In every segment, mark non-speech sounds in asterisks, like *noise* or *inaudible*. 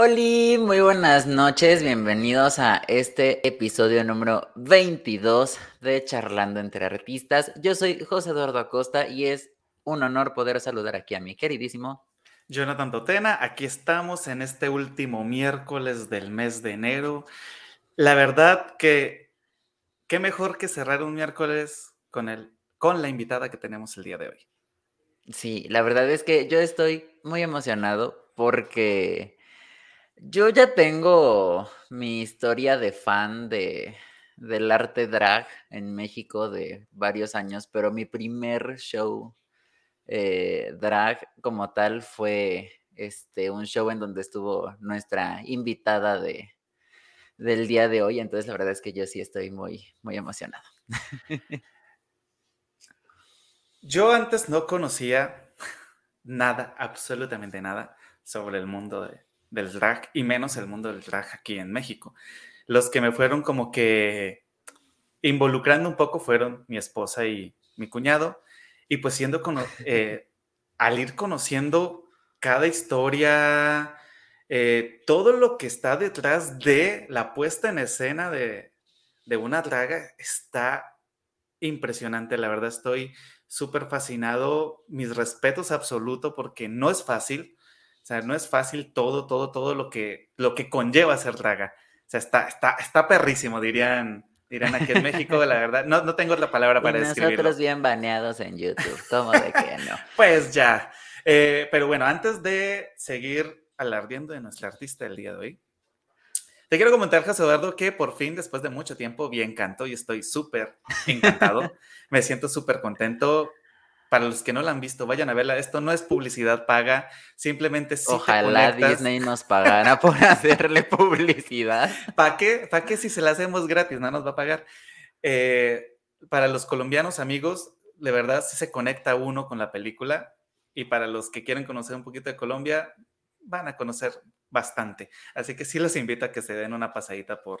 Hola, muy buenas noches, bienvenidos a este episodio número 22 de Charlando entre Artistas. Yo soy José Eduardo Acosta y es un honor poder saludar aquí a mi queridísimo Jonathan Totena. Aquí estamos en este último miércoles del mes de enero. La verdad que qué mejor que cerrar un miércoles con, el, con la invitada que tenemos el día de hoy. Sí, la verdad es que yo estoy muy emocionado porque yo ya tengo mi historia de fan de, del arte drag en México de varios años, pero mi primer show eh, drag como tal fue este, un show en donde estuvo nuestra invitada de, del día de hoy. Entonces, la verdad es que yo sí estoy muy, muy emocionado. *laughs* Yo antes no conocía nada, absolutamente nada, sobre el mundo de, del drag y menos el mundo del drag aquí en México. Los que me fueron como que involucrando un poco fueron mi esposa y mi cuñado. Y pues siendo con, *laughs* eh, al ir conociendo cada historia, eh, todo lo que está detrás de la puesta en escena de, de una draga está impresionante. La verdad estoy súper fascinado. Mis respetos absoluto porque no es fácil sea, no es fácil todo, todo, todo lo que, lo que conlleva ser draga. O sea, está, está, está perrísimo, dirían, dirían aquí en México, la verdad. No, no tengo la palabra *laughs* para describirlo. Nosotros bien baneados en YouTube, ¿cómo de que no? *laughs* pues ya. Eh, pero bueno, antes de seguir alardiendo de nuestra artista del día de hoy, te quiero comentar, José Eduardo, que por fin, después de mucho tiempo, vi Encanto y estoy súper encantado. *laughs* Me siento súper contento para los que no la han visto, vayan a verla. Esto no es publicidad paga, simplemente si Ojalá Disney nos pagara por *laughs* hacerle publicidad. ¿Para qué? ¿Para qué si se la hacemos gratis? No nos va a pagar. Eh, para los colombianos amigos, de verdad sí se conecta uno con la película. Y para los que quieren conocer un poquito de Colombia, van a conocer bastante. Así que sí los invito a que se den una pasadita por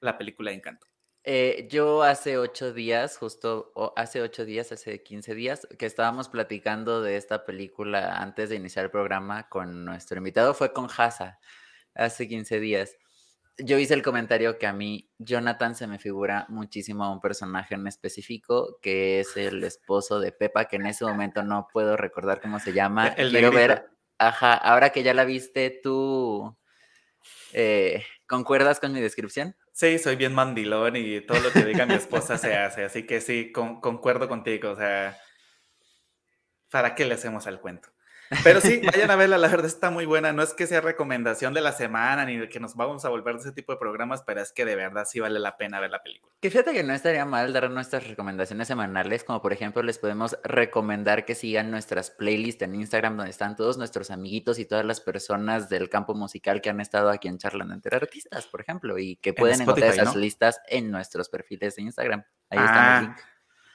la película de Encanto. Eh, yo hace ocho días, justo hace ocho días, hace 15 días, que estábamos platicando de esta película antes de iniciar el programa con nuestro invitado, fue con Hasa, hace 15 días. Yo hice el comentario que a mí Jonathan se me figura muchísimo a un personaje en específico, que es el esposo de Pepa, que en ese momento no puedo recordar cómo se llama. El Quiero ver, ajá, ahora que ya la viste, ¿tú eh, concuerdas con mi descripción? Sí, soy bien mandilón y todo lo que diga mi esposa se hace, así que sí, concuerdo contigo, o sea, ¿para qué le hacemos al cuento? Pero sí, *laughs* vayan a verla, la verdad está muy buena. No es que sea recomendación de la semana ni de que nos vamos a volver de ese tipo de programas, pero es que de verdad sí vale la pena ver la película. Que fíjate que no estaría mal dar nuestras recomendaciones semanales, como por ejemplo les podemos recomendar que sigan nuestras playlists en Instagram, donde están todos nuestros amiguitos y todas las personas del campo musical que han estado aquí en Charlando entre Artistas, por ejemplo, y que pueden encontrar esas listas en nuestros perfiles de Instagram. Ahí está el ah, link.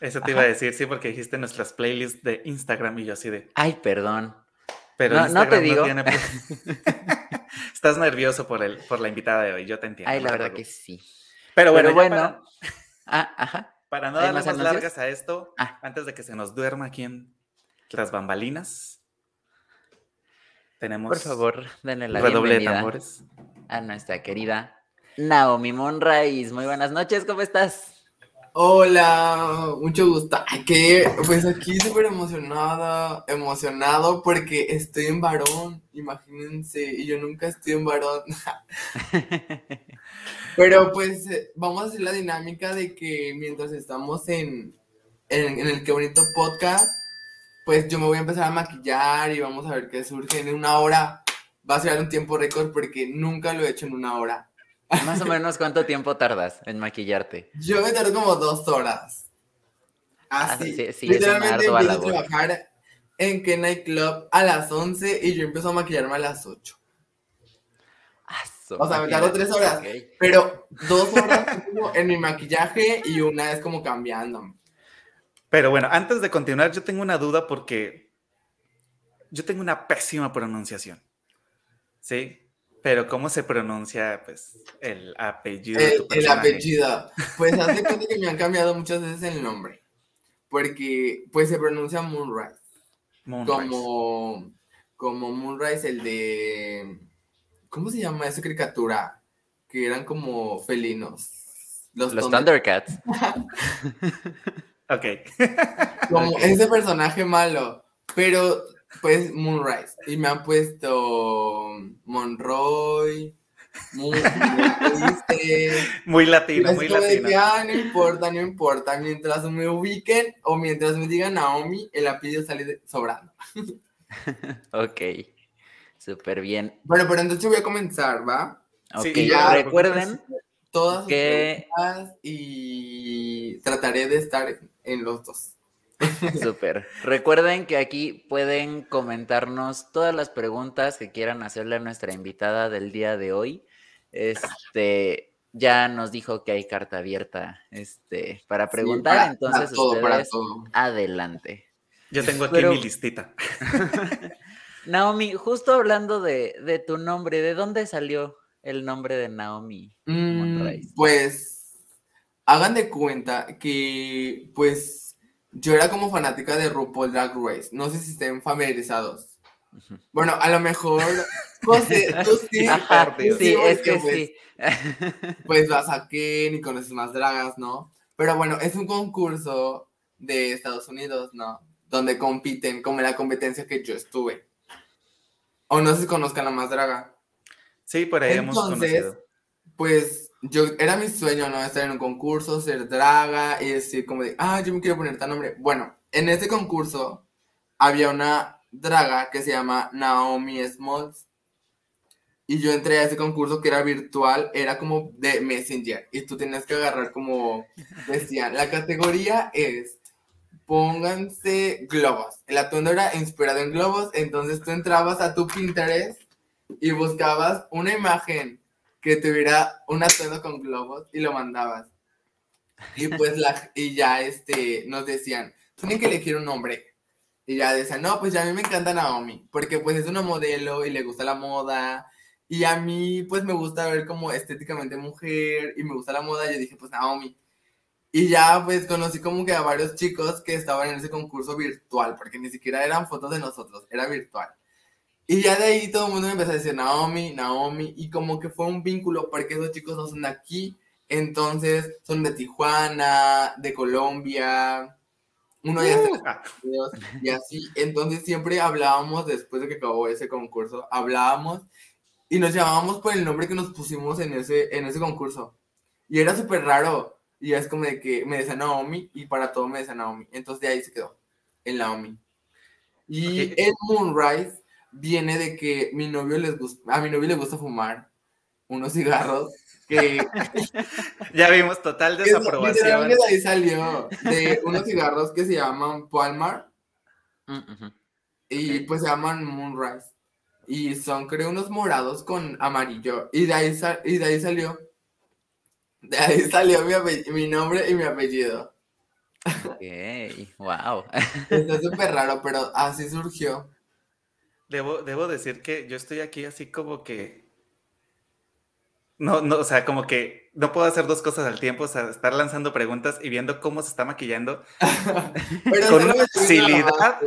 Eso te iba a decir, sí, porque dijiste nuestras playlists de Instagram y yo así de. Ay, perdón. Pero no, te digo. *laughs* Estás nervioso por, el, por la invitada de hoy, yo te entiendo. Ay, la verdad que sí. Pero bueno, bueno. Para, ah, ajá. para no darle más, largas a esto, ah. antes de que se nos duerma aquí en las bambalinas, tenemos. Por favor, denle la bienvenida a nuestra querida Naomi Monrais. Muy buenas noches, ¿cómo estás? Hola, mucho gusto. Que pues aquí súper emocionada, emocionado porque estoy en varón, imagínense, y yo nunca estoy en varón. *laughs* Pero pues eh, vamos a hacer la dinámica de que mientras estamos en, en, el Que Bonito Podcast, pues yo me voy a empezar a maquillar y vamos a ver qué surge en una hora. Va a ser un tiempo récord porque nunca lo he hecho en una hora. Más o menos, ¿cuánto tiempo tardas en maquillarte? Yo me tardo como dos horas. Ah, Así. sí, sí, Literalmente empiezo a trabajar en que Nightclub a las 11 y yo empiezo a maquillarme a las 8. Ah, o sea, me tardo tres horas. Pero dos horas en mi maquillaje y una es como cambiando. Pero bueno, antes de continuar, yo tengo una duda porque yo tengo una pésima pronunciación. ¿Sí? Pero ¿cómo se pronuncia pues el apellido? El, de tu el apellido. *laughs* Pues hace cuenta que me han cambiado muchas veces el nombre. Porque pues se pronuncia Moonrise. Moonrise. Como, como Moonrise, el de ¿cómo se llama esa caricatura? Que eran como felinos. Los, Thundercats. *laughs* ok. como *laughs* ese personaje malo. Pero, pues, Moonrise. Y me han puesto Monroy. Muy, muy latino, muy latino. ah, no importa, no importa. Mientras me ubiquen o mientras me digan Naomi, el apellido sale sobrando. *laughs* ok, súper bien. Bueno, pero entonces voy a comenzar, ¿va? Ok, ya, recuerden todas que... y trataré de estar en los dos. *laughs* Súper. Recuerden que aquí pueden comentarnos todas las preguntas que quieran hacerle a nuestra invitada del día de hoy. Este ya nos dijo que hay carta abierta este, para preguntar, entonces ustedes adelante. Yo tengo aquí mi listita. *laughs* Naomi, justo hablando de, tu nombre, ¿de dónde salió el nombre de Naomi mm, Pues hagan de cuenta que pues yo era como fanática de RuPaul Drag Race. No sé si estén familiarizados. Bueno, a lo mejor, José, tú *laughs* sí. sí, es que pues, sí. pues vas a Ken y conoces más dragas, ¿no? Pero bueno, es un concurso de Estados Unidos, ¿no? Donde compiten, como en la competencia que yo estuve. O no sé si conozcan la más draga. Sí, por ahí hemos conocido. Pues yo, era mi sueño, ¿no? Estar en un concurso, ser draga y decir como de, ah, yo me quiero poner tal nombre. Bueno, en ese concurso había una draga que se llama Naomi Smalls. Y yo entré a ese concurso que era virtual, era como de Messenger. Y tú tenías que agarrar como, decían, la categoría es, pónganse globos. El atuendo era inspirado en globos, entonces tú entrabas a tu Pinterest y buscabas una imagen que tuviera un atuendo con globos y lo mandabas. Y pues la, y ya este, nos decían, tienen que elegir un nombre. Y ya decían, no, pues ya a mí me encanta Naomi, porque pues es una modelo y le gusta la moda. Y a mí pues me gusta ver como estéticamente mujer y me gusta la moda. Yo dije, pues Naomi. Y ya pues conocí como que a varios chicos que estaban en ese concurso virtual, porque ni siquiera eran fotos de nosotros, era virtual. Y ya de ahí todo el mundo me empezó a decir Naomi, Naomi, y como que fue un vínculo porque esos chicos no son de aquí, entonces son de Tijuana, de Colombia, uno ya está uh. y así, entonces siempre hablábamos después de que acabó ese concurso, hablábamos y nos llamábamos por el nombre que nos pusimos en ese, en ese concurso. Y era súper raro, y es como de que me decía Naomi y para todo me decía Naomi, entonces de ahí se quedó, el Naomi. Y el Moonrise viene de que mi novio les gusta, a mi novio le gusta fumar unos cigarros que... *laughs* ya vimos total desaprobación. de ahí salió, de unos cigarros que se llaman Palmar mm, y pues se llaman Moonrise. Y son creo unos morados con amarillo. Y de ahí, y de ahí salió. De ahí salió mi, mi nombre y mi apellido. Ok, wow. Está súper raro, pero así surgió. Debo, debo decir que yo estoy aquí así como que. No, no, o sea, como que no puedo hacer dos cosas al tiempo, o sea, estar lanzando preguntas y viendo cómo se está maquillando. *laughs* con una facilidad.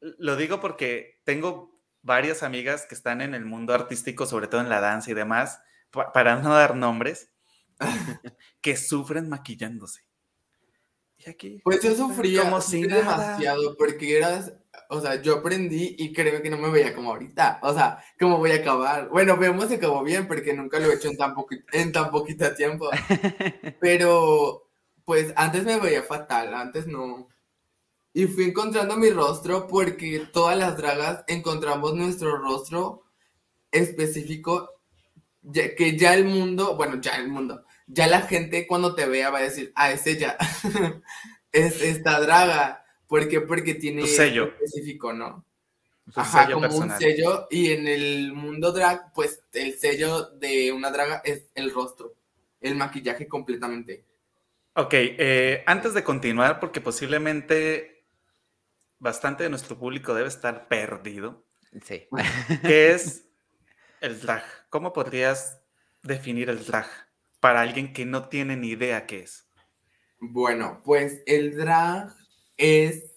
Lo digo porque tengo varias amigas que están en el mundo artístico, sobre todo en la danza y demás, para no dar nombres, *laughs* que sufren maquillándose. Y aquí, pues yo sufría como si demasiado porque eras o sea, yo aprendí y creo que no me veía como ahorita. O sea, ¿cómo voy a acabar? Bueno, vemos que acabó bien porque nunca lo he hecho en tan, en tan poquito tiempo. *laughs* Pero, pues antes me veía fatal, antes no. Y fui encontrando mi rostro porque todas las dragas encontramos nuestro rostro específico que ya el mundo, bueno, ya el mundo, ya la gente cuando te vea va a decir, ah, es ella, *laughs* es esta draga ¿Por qué? Porque tiene un sello específico, ¿no? Ajá, como un sello. Y en el mundo drag, pues el sello de una draga es el rostro, el maquillaje completamente. Ok, eh, antes de continuar, porque posiblemente bastante de nuestro público debe estar perdido. Sí. *laughs* ¿Qué es el drag? ¿Cómo podrías definir el drag para alguien que no tiene ni idea qué es? Bueno, pues el drag es,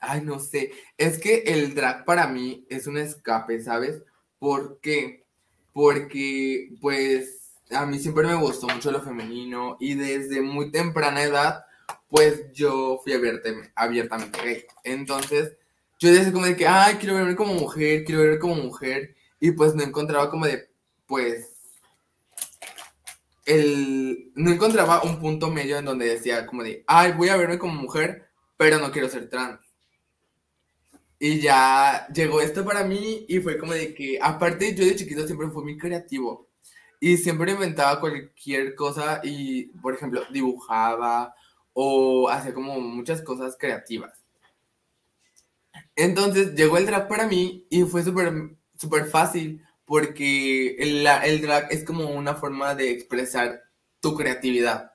ay, no sé, es que el drag para mí es un escape, ¿sabes? Porque porque pues a mí siempre me gustó mucho lo femenino y desde muy temprana edad pues yo fui abiertamente, abiertamente gay. Entonces yo decía como de que, ay, quiero verme como mujer, quiero verme como mujer y pues no encontraba como de, pues, el, no encontraba un punto medio en donde decía como de, ay, voy a verme como mujer, pero no quiero ser trans. Y ya llegó esto para mí y fue como de que, aparte yo de chiquito siempre fui muy creativo y siempre inventaba cualquier cosa y, por ejemplo, dibujaba o hacía como muchas cosas creativas. Entonces llegó el drag para mí y fue súper súper fácil porque el, el drag es como una forma de expresar tu creatividad.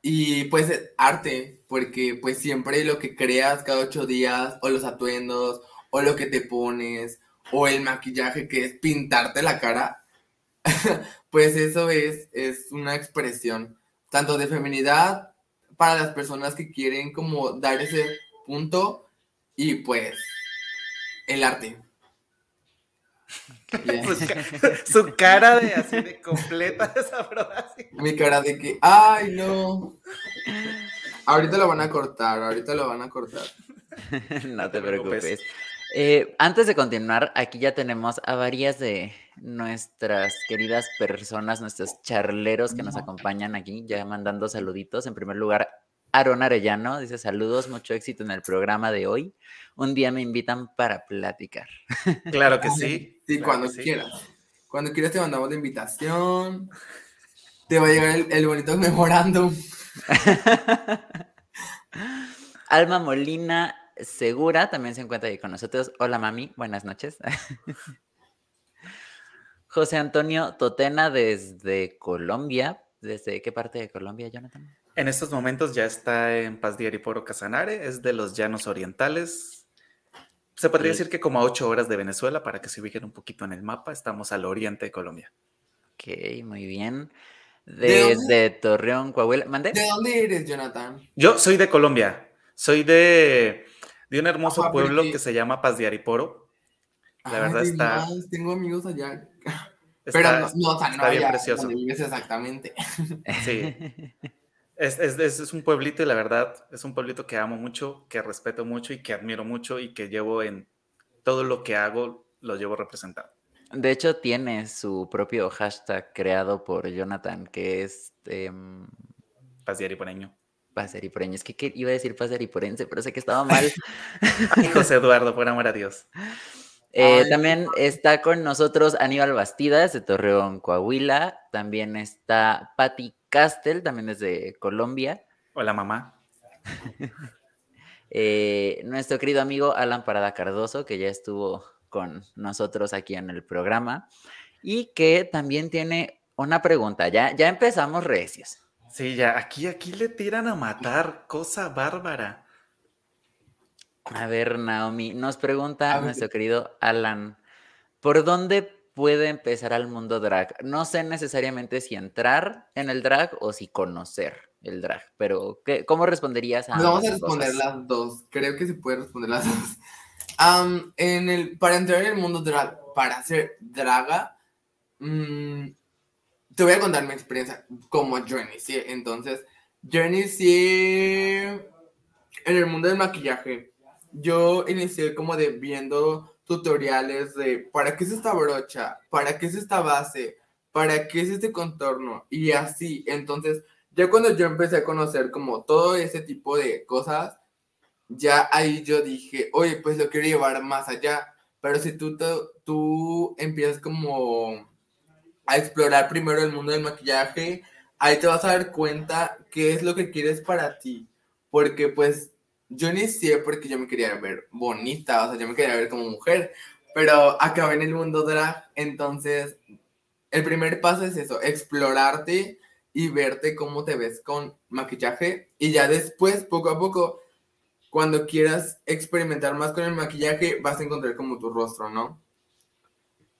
Y pues arte, porque pues siempre lo que creas cada ocho días, o los atuendos, o lo que te pones, o el maquillaje que es pintarte la cara, *laughs* pues eso es, es una expresión tanto de feminidad para las personas que quieren como dar ese punto y pues el arte. *laughs* *laughs* su, cara de así de completa desaprobación. Mi cara de que, ay, no. Ahorita lo van a cortar, ahorita lo van a cortar. *laughs* no te preocupes. Eh, antes de continuar, aquí ya tenemos a varias de nuestras queridas personas, nuestros charleros que nos acompañan aquí, ya mandando saluditos. En primer lugar, Aaron Arellano dice saludos, mucho éxito en el programa de hoy. Un día me invitan para platicar. *laughs* Claro que sí. Sí, cuando quieras. Cuando quieras te mandamos la invitación. Te va a llegar el, bonito memorándum. *laughs* Alma Molina Segura también se encuentra ahí con nosotros. Hola mami, buenas noches. *laughs* José Antonio Totena desde Colombia. ¿Desde qué parte de Colombia, Jonathan? En estos momentos ya está en Paz de Ariporo Casanare, es de los llanos orientales. Se podría decir que como a ocho horas de Venezuela, para que se ubiquen un poquito en el mapa, estamos al oriente de Colombia. Ok, muy bien. Desde Torreón, Coahuila. ¿De dónde eres, Jonathan? Yo soy de Colombia. Soy de, de un hermoso ah, pueblo que se llama Paz de Ariporo. La verdad está. tengo amigos allá. Pero no, no, está bien precioso. exactamente. *laughs* Sí. *laughs* Es, es, un pueblito y la verdad es un pueblito que amo mucho, que respeto mucho y que admiro mucho y que llevo en todo lo que hago, lo llevo representado. De hecho, tiene su propio hashtag creado por Jonathan, que es... Eh, Paz Diariporeño. Paz Es que, iba a decir Paz pero sé que estaba mal. *laughs* Ay, José Eduardo, por amor a Dios. Eh, también está con nosotros Aníbal Bastidas de Torreón, Coahuila. También está Patti Castel, también es de Colombia. Hola, mamá. *laughs* Eh, nuestro querido amigo Alan Parada Cardoso, que ya estuvo con nosotros aquí en el programa y que también tiene una pregunta. Ya, ya empezamos recios. Sí, ya, aquí, aquí le tiran a matar, cosa bárbara. A ver, Naomi, nos pregunta nuestro querido Alan, ¿por dónde puede empezar al mundo drag. No sé necesariamente si entrar en el drag o si conocer el drag, pero ¿qué, ¿cómo responderías a Vamos a responder las dos. Creo que se puede responder las dos. En el, para entrar en el mundo drag, para ser draga, mm, te voy a contar mi experiencia como yo inicié. Entonces, yo inicié en el mundo del maquillaje. Yo inicié como de viendo tutoriales de para qué es esta brocha, para qué es esta base, para qué es este contorno y así. Entonces, ya cuando yo empecé a conocer como todo ese tipo de cosas, ya ahí yo dije, oye, pues lo quiero llevar más allá. Pero si tú, tú empiezas como a explorar primero el mundo del maquillaje, ahí te vas a dar cuenta qué es lo que quieres para ti. Porque pues yo inicié porque yo me quería ver bonita, o sea, yo me quería ver como mujer, pero acabé en el mundo drag, entonces el primer paso es eso, explorarte y verte cómo te ves con maquillaje y ya después, poco a poco, cuando quieras experimentar más con el maquillaje, vas a encontrar como tu rostro, ¿no?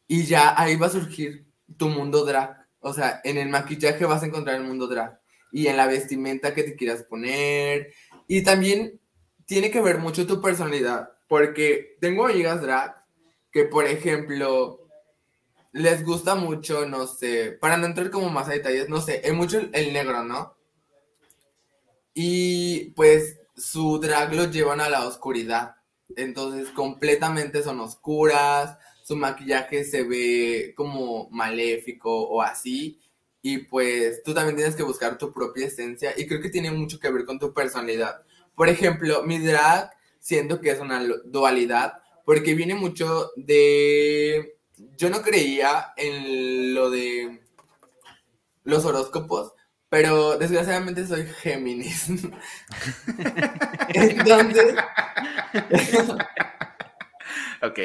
Y ya ahí va a surgir tu mundo drag. O sea, en el maquillaje vas a encontrar el mundo drag. Y en la vestimenta que te quieras poner. Y también tiene que ver mucho tu personalidad, porque tengo amigas drag que, por ejemplo, les gusta mucho, no sé, para no entrar como más a detalles, no sé, es mucho el negro, ¿no? Y pues su drag lo llevan a la oscuridad. Entonces completamente son oscuras, su maquillaje se ve como maléfico o así. Y pues tú también tienes que buscar tu propia esencia y creo que tiene mucho que ver con tu personalidad. Por ejemplo, mi drag siento que es una dualidad porque viene mucho de... Yo no creía en lo de los horóscopos, pero desgraciadamente soy Géminis. Entonces... ok.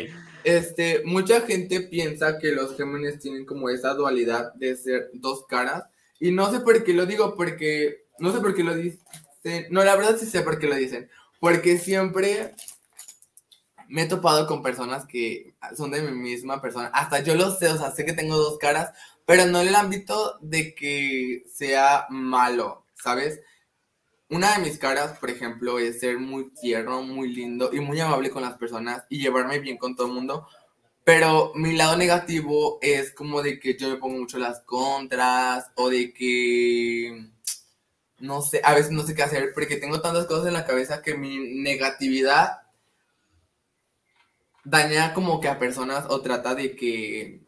Este, mucha gente piensa que los Géminis tienen como esa dualidad de ser dos caras. Y no sé por qué lo digo, porque. No sé por qué lo dicen. No, la verdad sí sé por qué lo dicen. Porque siempre me he topado con personas que son de mi misma persona. Hasta yo lo sé, o sea, sé que tengo dos caras, pero no en el ámbito de que sea malo, ¿sabes? Una de mis caras, por ejemplo, es ser muy tierno, muy lindo y muy amable con las personas y llevarme bien con todo el mundo. Pero mi lado negativo es como de que yo me pongo mucho las contras o de que no sé, a veces no sé qué hacer porque tengo tantas cosas en la cabeza que mi negatividad daña como que a personas o trata de que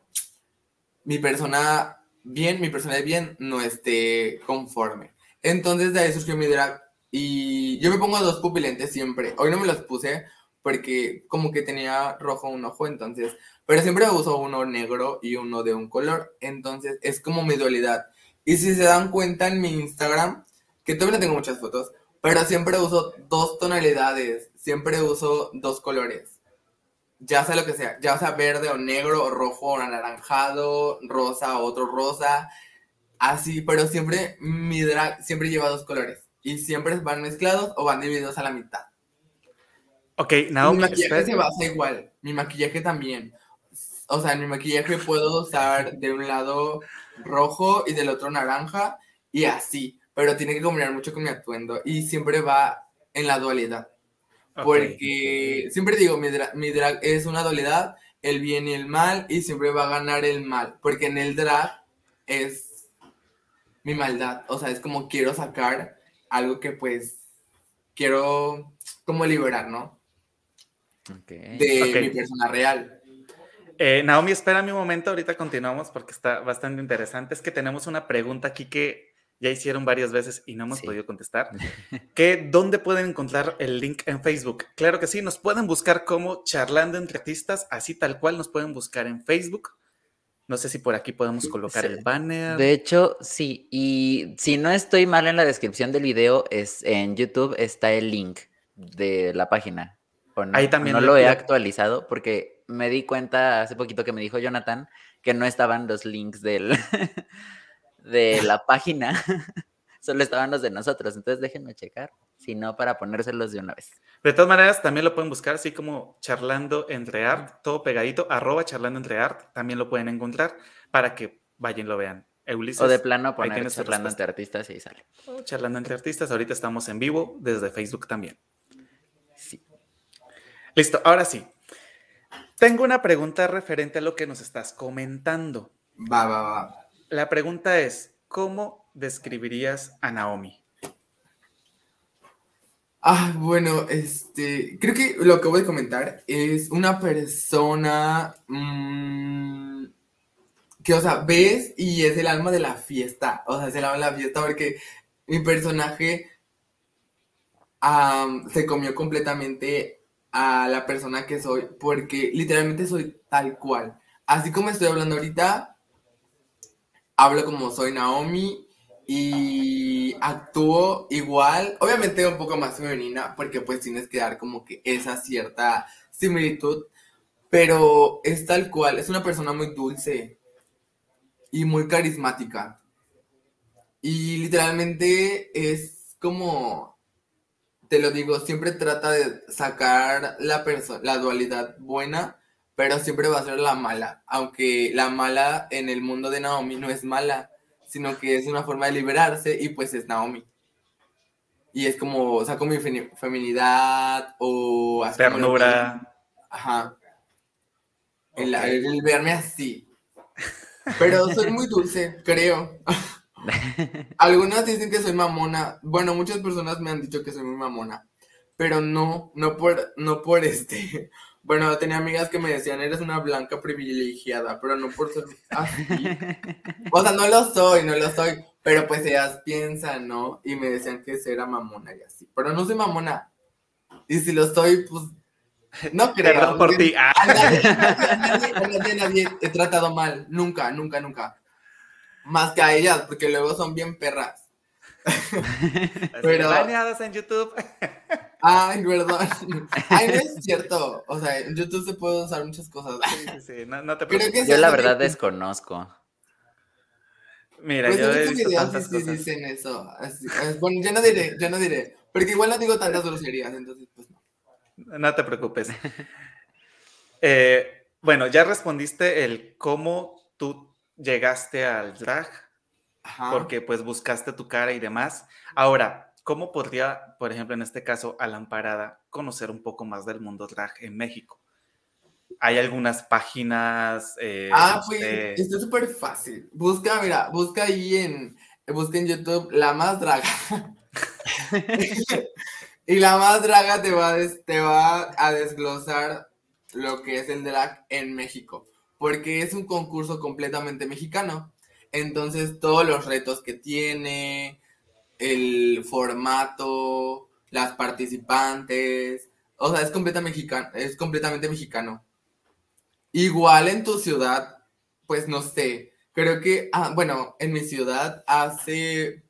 mi persona bien, mi persona bien no esté conforme. Entonces de ahí surgió mi drag. Y yo me pongo dos pupilentes siempre. Hoy no me los puse porque como que tenía rojo un ojo, entonces. Pero siempre uso uno negro y uno de un color. Entonces es como mi dualidad. Y si se dan cuenta en mi Instagram, que todavía no tengo muchas fotos, pero siempre uso dos tonalidades. Siempre uso dos colores. Ya sea lo que sea, ya sea verde o negro o rojo o anaranjado, rosa o otro rosa así, pero siempre mi drag siempre lleva dos colores y siempre van mezclados o van divididos a la mitad. Ok, Naomi. Mi maquillaje se basa igual, mi maquillaje también. O sea, en mi maquillaje puedo usar de un lado rojo y del otro naranja y así, pero tiene que combinar mucho con mi atuendo y siempre va en la dualidad. Porque siempre digo, mi mi drag es una dualidad, el bien y el mal, y siempre va a ganar el mal, porque en el drag es mi maldad. O sea, es como quiero sacar algo que pues quiero como liberar, ¿no? De mi persona real. Eh, Naomi, espera un momento, ahorita continuamos porque está bastante interesante. Es que tenemos una pregunta aquí que ya hicieron varias veces y no hemos podido contestar. *laughs* que, ¿Dónde pueden encontrar el link en Facebook? Claro que sí, nos pueden buscar como Charlando entre Artistas, así tal cual nos pueden buscar en Facebook no sé si por aquí podemos colocar el banner. De hecho, sí. Y si no estoy mal en la descripción del video, es en YouTube está el link de la página. Ahí también. No lo he actualizado porque me di cuenta hace poquito que me dijo Jonathan que no estaban los links del, *laughs* de la página. *laughs* Solo estaban los de nosotros. Entonces déjenme checar. Si no, para ponérselos de una vez. De todas maneras, también lo pueden buscar así como charlando entre art, todo pegadito, arroba charlando entre art. También lo pueden encontrar para que vayan y lo vean. o de plano poner charlando entre artistas y sale. charlando entre artistas. Ahorita estamos en vivo desde Facebook también. Sí. Listo, ahora sí. Tengo una pregunta referente a lo que nos estás comentando. Va, va, va. La pregunta es, ¿cómo describirías a Naomi? Ah, bueno, este, creo que lo que voy a comentar es una persona mm, que, o sea, ves y es el alma de la fiesta, o sea, es el alma de la fiesta porque mi personaje se comió completamente a la persona que soy, porque literalmente soy tal cual. Así como estoy hablando ahorita, hablo como soy Naomi y actúo igual, obviamente un poco más femenina, porque pues tienes que dar como que esa cierta similitud, pero es tal cual, es una persona muy dulce y muy carismática. Y literalmente es como, te lo digo, siempre trata de sacar la, la dualidad buena, pero siempre va a ser la mala, aunque la mala en el mundo de Naomi no es mala, sino que es una forma de liberarse y pues es Naomi. Y es como, saco mi feminidad o... Ternura. Ajá. El, verme así. Pero soy muy dulce, creo. *laughs* Algunas dicen que soy mamona. Bueno, muchas personas me han dicho que soy muy mamona. Pero no, no por, no por este. Bueno, tenía amigas que me decían, eres una blanca privilegiada, pero no por ser así. O sea, no lo soy, no lo soy. Pero pues ellas piensan, ¿no? Y me decían que era mamona y así. Pero no soy mamona. Y si lo soy, pues no creo. por ti. A nadie, nadie, he tratado mal. Nunca, nunca, nunca. Más que a ellas, porque luego son bien perras. *laughs* Pero. Baneadas en YouTube. Ay, perdón. *laughs* Ay, no es cierto. O sea, en YouTube se puede usar muchas cosas. Sí, sí, sí. No, te preocupes. Yo la verdad desconozco. Mira, pues yo he visto videos sí, dicen eso. bueno, yo no diré, yo no diré. Porque igual no digo tantas groserías, entonces pues no. No te preocupes. *laughs* Eh, bueno, ya respondiste el cómo tú llegaste al drag, porque pues buscaste tu cara y demás. Ahora, ¿cómo podría, por ejemplo, en este caso, Alamparada, conocer un poco más del mundo drag en México? Hay algunas páginas. Eh, ah, pues, esto es súper fácil. Busca, mira, busca ahí en, busca en YouTube La Más Draga. *laughs* *laughs* Y la más draga te va, a te va a desglosar lo que es el drag en México, porque es un concurso completamente mexicano. Entonces, todos los retos que tiene, el formato, las participantes, o sea, es, es completamente mexicano. Igual en tu ciudad, pues no sé, creo que, ah, bueno, en mi ciudad hace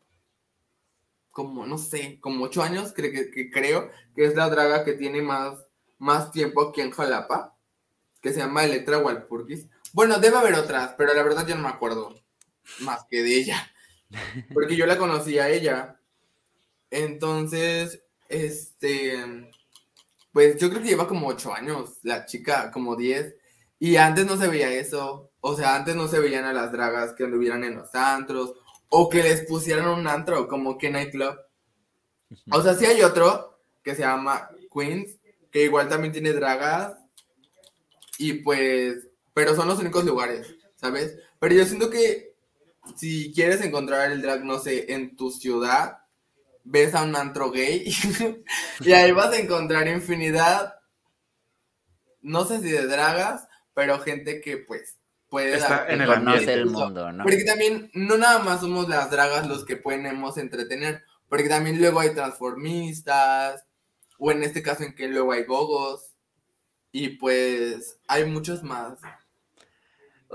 como, no sé, como ocho años, que, que, creo que es la draga que tiene más, más tiempo aquí en Jalapa, que se llama Electra Walpurgis. Bueno, debe haber otras, pero la verdad yo no me acuerdo más que de ella, porque yo la conocí a ella. Entonces, este, pues yo creo que lleva como ocho años, la chica, como diez, y antes no se veía eso, o sea, antes no se veían a las dragas que anduvieran en los antros, o que les pusieran un antro como que Nightclub. O sea, sí hay otro que se llama Queens, que igual también tiene dragas. Y pues, pero son los únicos lugares, ¿sabes? Pero yo siento que si quieres encontrar el drag, no sé, en tu ciudad, ves a un antro gay *laughs* y ahí vas a encontrar infinidad, no sé si de dragas, pero gente que pues puede dar, en el ambiente del mundo, ¿no? Porque también no nada más somos las dragas los que podemos entretener, porque también luego hay transformistas, o en este caso en que luego hay gogos, y pues hay muchos más.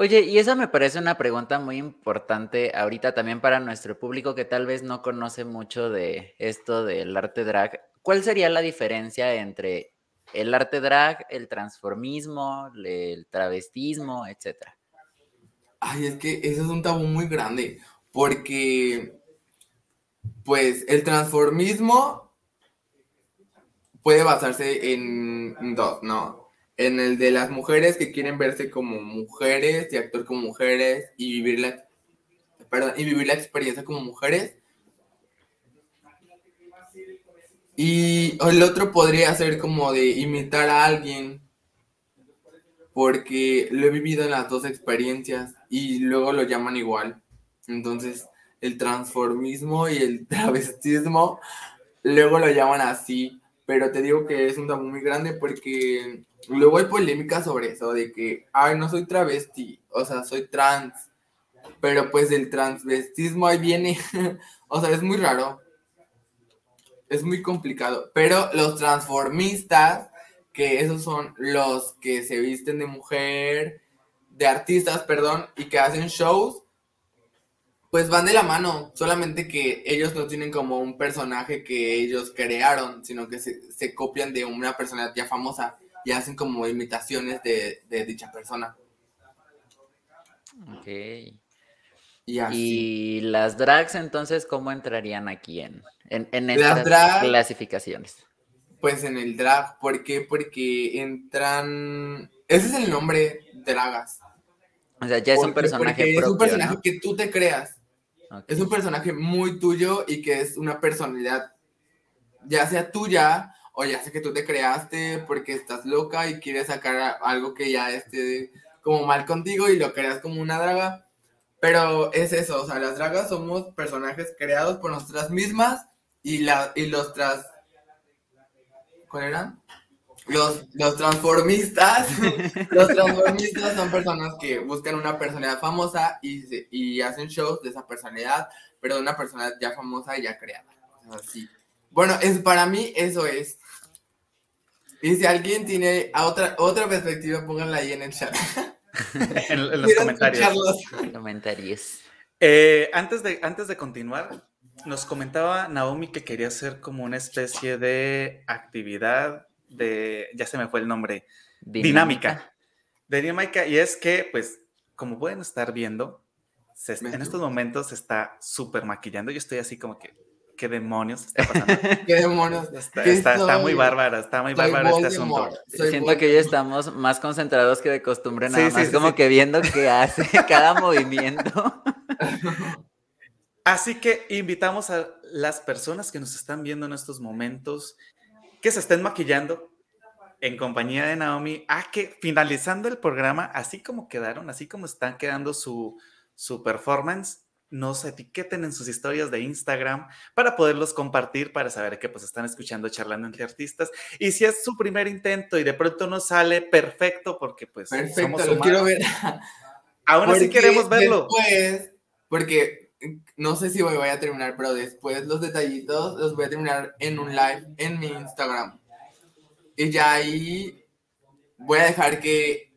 Oye, y esa me parece una pregunta muy importante ahorita también para nuestro público que tal vez no conoce mucho de esto del arte drag. ¿Cuál sería la diferencia entre el arte drag, el transformismo, el travestismo, etcétera? Ay, es que ese es un tabú muy grande, porque, pues, el transformismo puede basarse en dos, ¿no? En el de las mujeres que quieren verse como mujeres y actuar como mujeres y vivir la, perdón, y vivir la experiencia como mujeres. Y el otro podría ser como de imitar a alguien porque lo he vivido en las dos experiencias y luego lo llaman igual. Entonces, el transformismo y el *laughs* travestismo luego lo llaman así, pero te digo que es un tabú muy grande porque luego hay polémica sobre eso, de que, ay, no soy travesti, o sea, soy trans, pero pues el transvestismo ahí viene, *laughs* o sea, es muy raro, es muy complicado, pero los transformistas que esos son los que se visten de mujer, de artistas, perdón, y que hacen shows, pues van de la mano, solamente que ellos no tienen como un personaje que ellos crearon, sino que se, copian de una persona ya famosa y hacen como imitaciones de, dicha persona. Ok. Y, y, las drags entonces, ¿cómo entrarían aquí en, en, estas clasificaciones? Pues en el drag, ¿por qué? Porque entran. Ese es el nombre, dragas. O sea, ya es un personaje Es un personaje que tú te creas. Es un personaje muy tuyo y que es una personalidad, ya sea tuya o ya sea que tú te creaste porque estás loca y quieres sacar algo que ya esté como mal contigo y lo creas como una draga. Pero es eso, o sea, las dragas somos personajes creados por nosotras mismas y, la, y los tras... ¿Cuál eran? Los, los transformistas, *laughs* los transformistas son personas que buscan una personalidad famosa y, y hacen shows de esa personalidad, pero de una personalidad ya famosa y ya creada. Así. Bueno, es, para mí eso es. Y si alguien tiene otra, otra perspectiva, pónganla ahí en el chat. *laughs* en, los comentarios. comentarios. Eh, antes, de, antes de continuar, nos comentaba Naomi que quería hacer como una especie de actividad de, ya se me fue el nombre, dinámica. De dinámica, y es que, pues, como pueden estar viendo, en estos momentos se está súper maquillando. Yo estoy así como que, ¿qué demonios está pasando? *laughs* ¿Qué demonios? Está, muy bárbara, está muy bárbaro este asunto. Siento que hoy estamos más concentrados que de costumbre, nada más como que viendo qué hace *laughs* cada movimiento. Así que invitamos a las personas que nos están viendo en estos momentos que se estén maquillando en compañía de Naomi a que finalizando el programa, así como quedaron, así como están quedando su, su performance, nos etiqueten en sus historias de Instagram para poderlos compartir, para saber que pues están escuchando charlando entre artistas. Y si es su primer intento y de pronto no sale, perfecto, porque pues perfecto, lo quiero ver. Aún así queremos verlo. Después, porque no sé si voy, voy a terminar, pero después los detallitos los voy a terminar en un live en mi Instagram. Y ya ahí voy a dejar que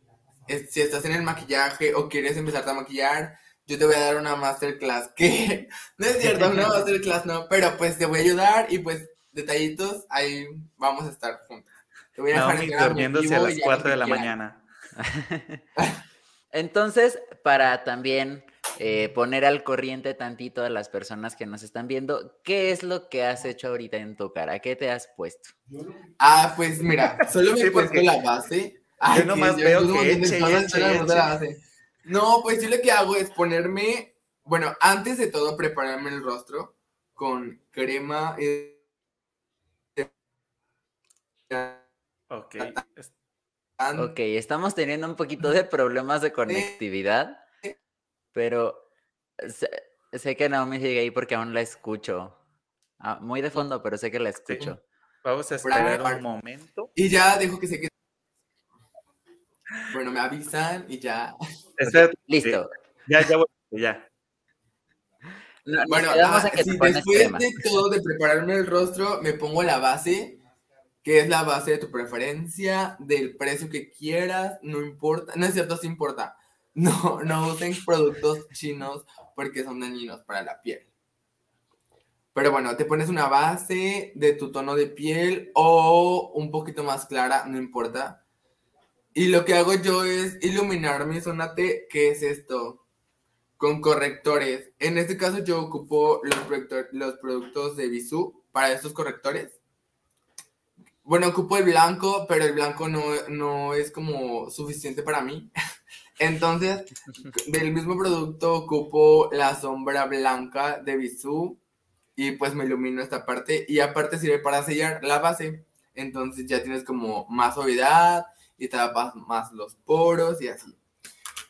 si estás en el maquillaje o quieres empezar a maquillar, yo te voy a dar una masterclass que *laughs* no es cierto, una *laughs* masterclass no, pero pues te voy a ayudar y pues detallitos, ahí vamos a estar juntos. Te voy a dejar durmiéndose a las 4 de la mañana. *laughs* Entonces, para también eh, poner al corriente tantito a las personas que nos están viendo, ¿qué es lo que has hecho ahorita en tu cara? ¿Qué te has puesto? Ah, pues mira, *laughs* solo me he puesto la base. yo nomás veo que eche, No, pues yo lo que hago es ponerme, bueno, antes de todo prepararme el rostro con crema. Ok. Ok, estamos teniendo un poquito de problemas de conectividad. Pero sé, que Naomi sigue ahí porque aún la escucho. Ah, muy de fondo, pero sé que la escucho. Vamos a esperar un momento. Y ya dejo que se quede. Bueno, me avisan y ya. *laughs* Listo. Ya, ya, ya. bueno, ah, después de todo de prepararme el rostro, me pongo la base, que es la base de tu preferencia, del precio que quieras, no importa, no es cierto, sí importa. No, no usen productos chinos porque son dañinos para la piel. Pero bueno, te pones una base de tu tono de piel o un poquito más clara, no importa. Y lo que hago yo es iluminar mi zona T, que es esto, con correctores. En este caso yo ocupo los, los productos de Bisú para estos correctores. Bueno, ocupo el blanco, pero el blanco no, no es como suficiente para mí. *laughs* Entonces, *laughs* del mismo producto ocupo la sombra blanca de Bisú y pues me ilumino esta parte y aparte sirve para sellar la base. Entonces ya tienes como más suavidad y tapas más los poros y así.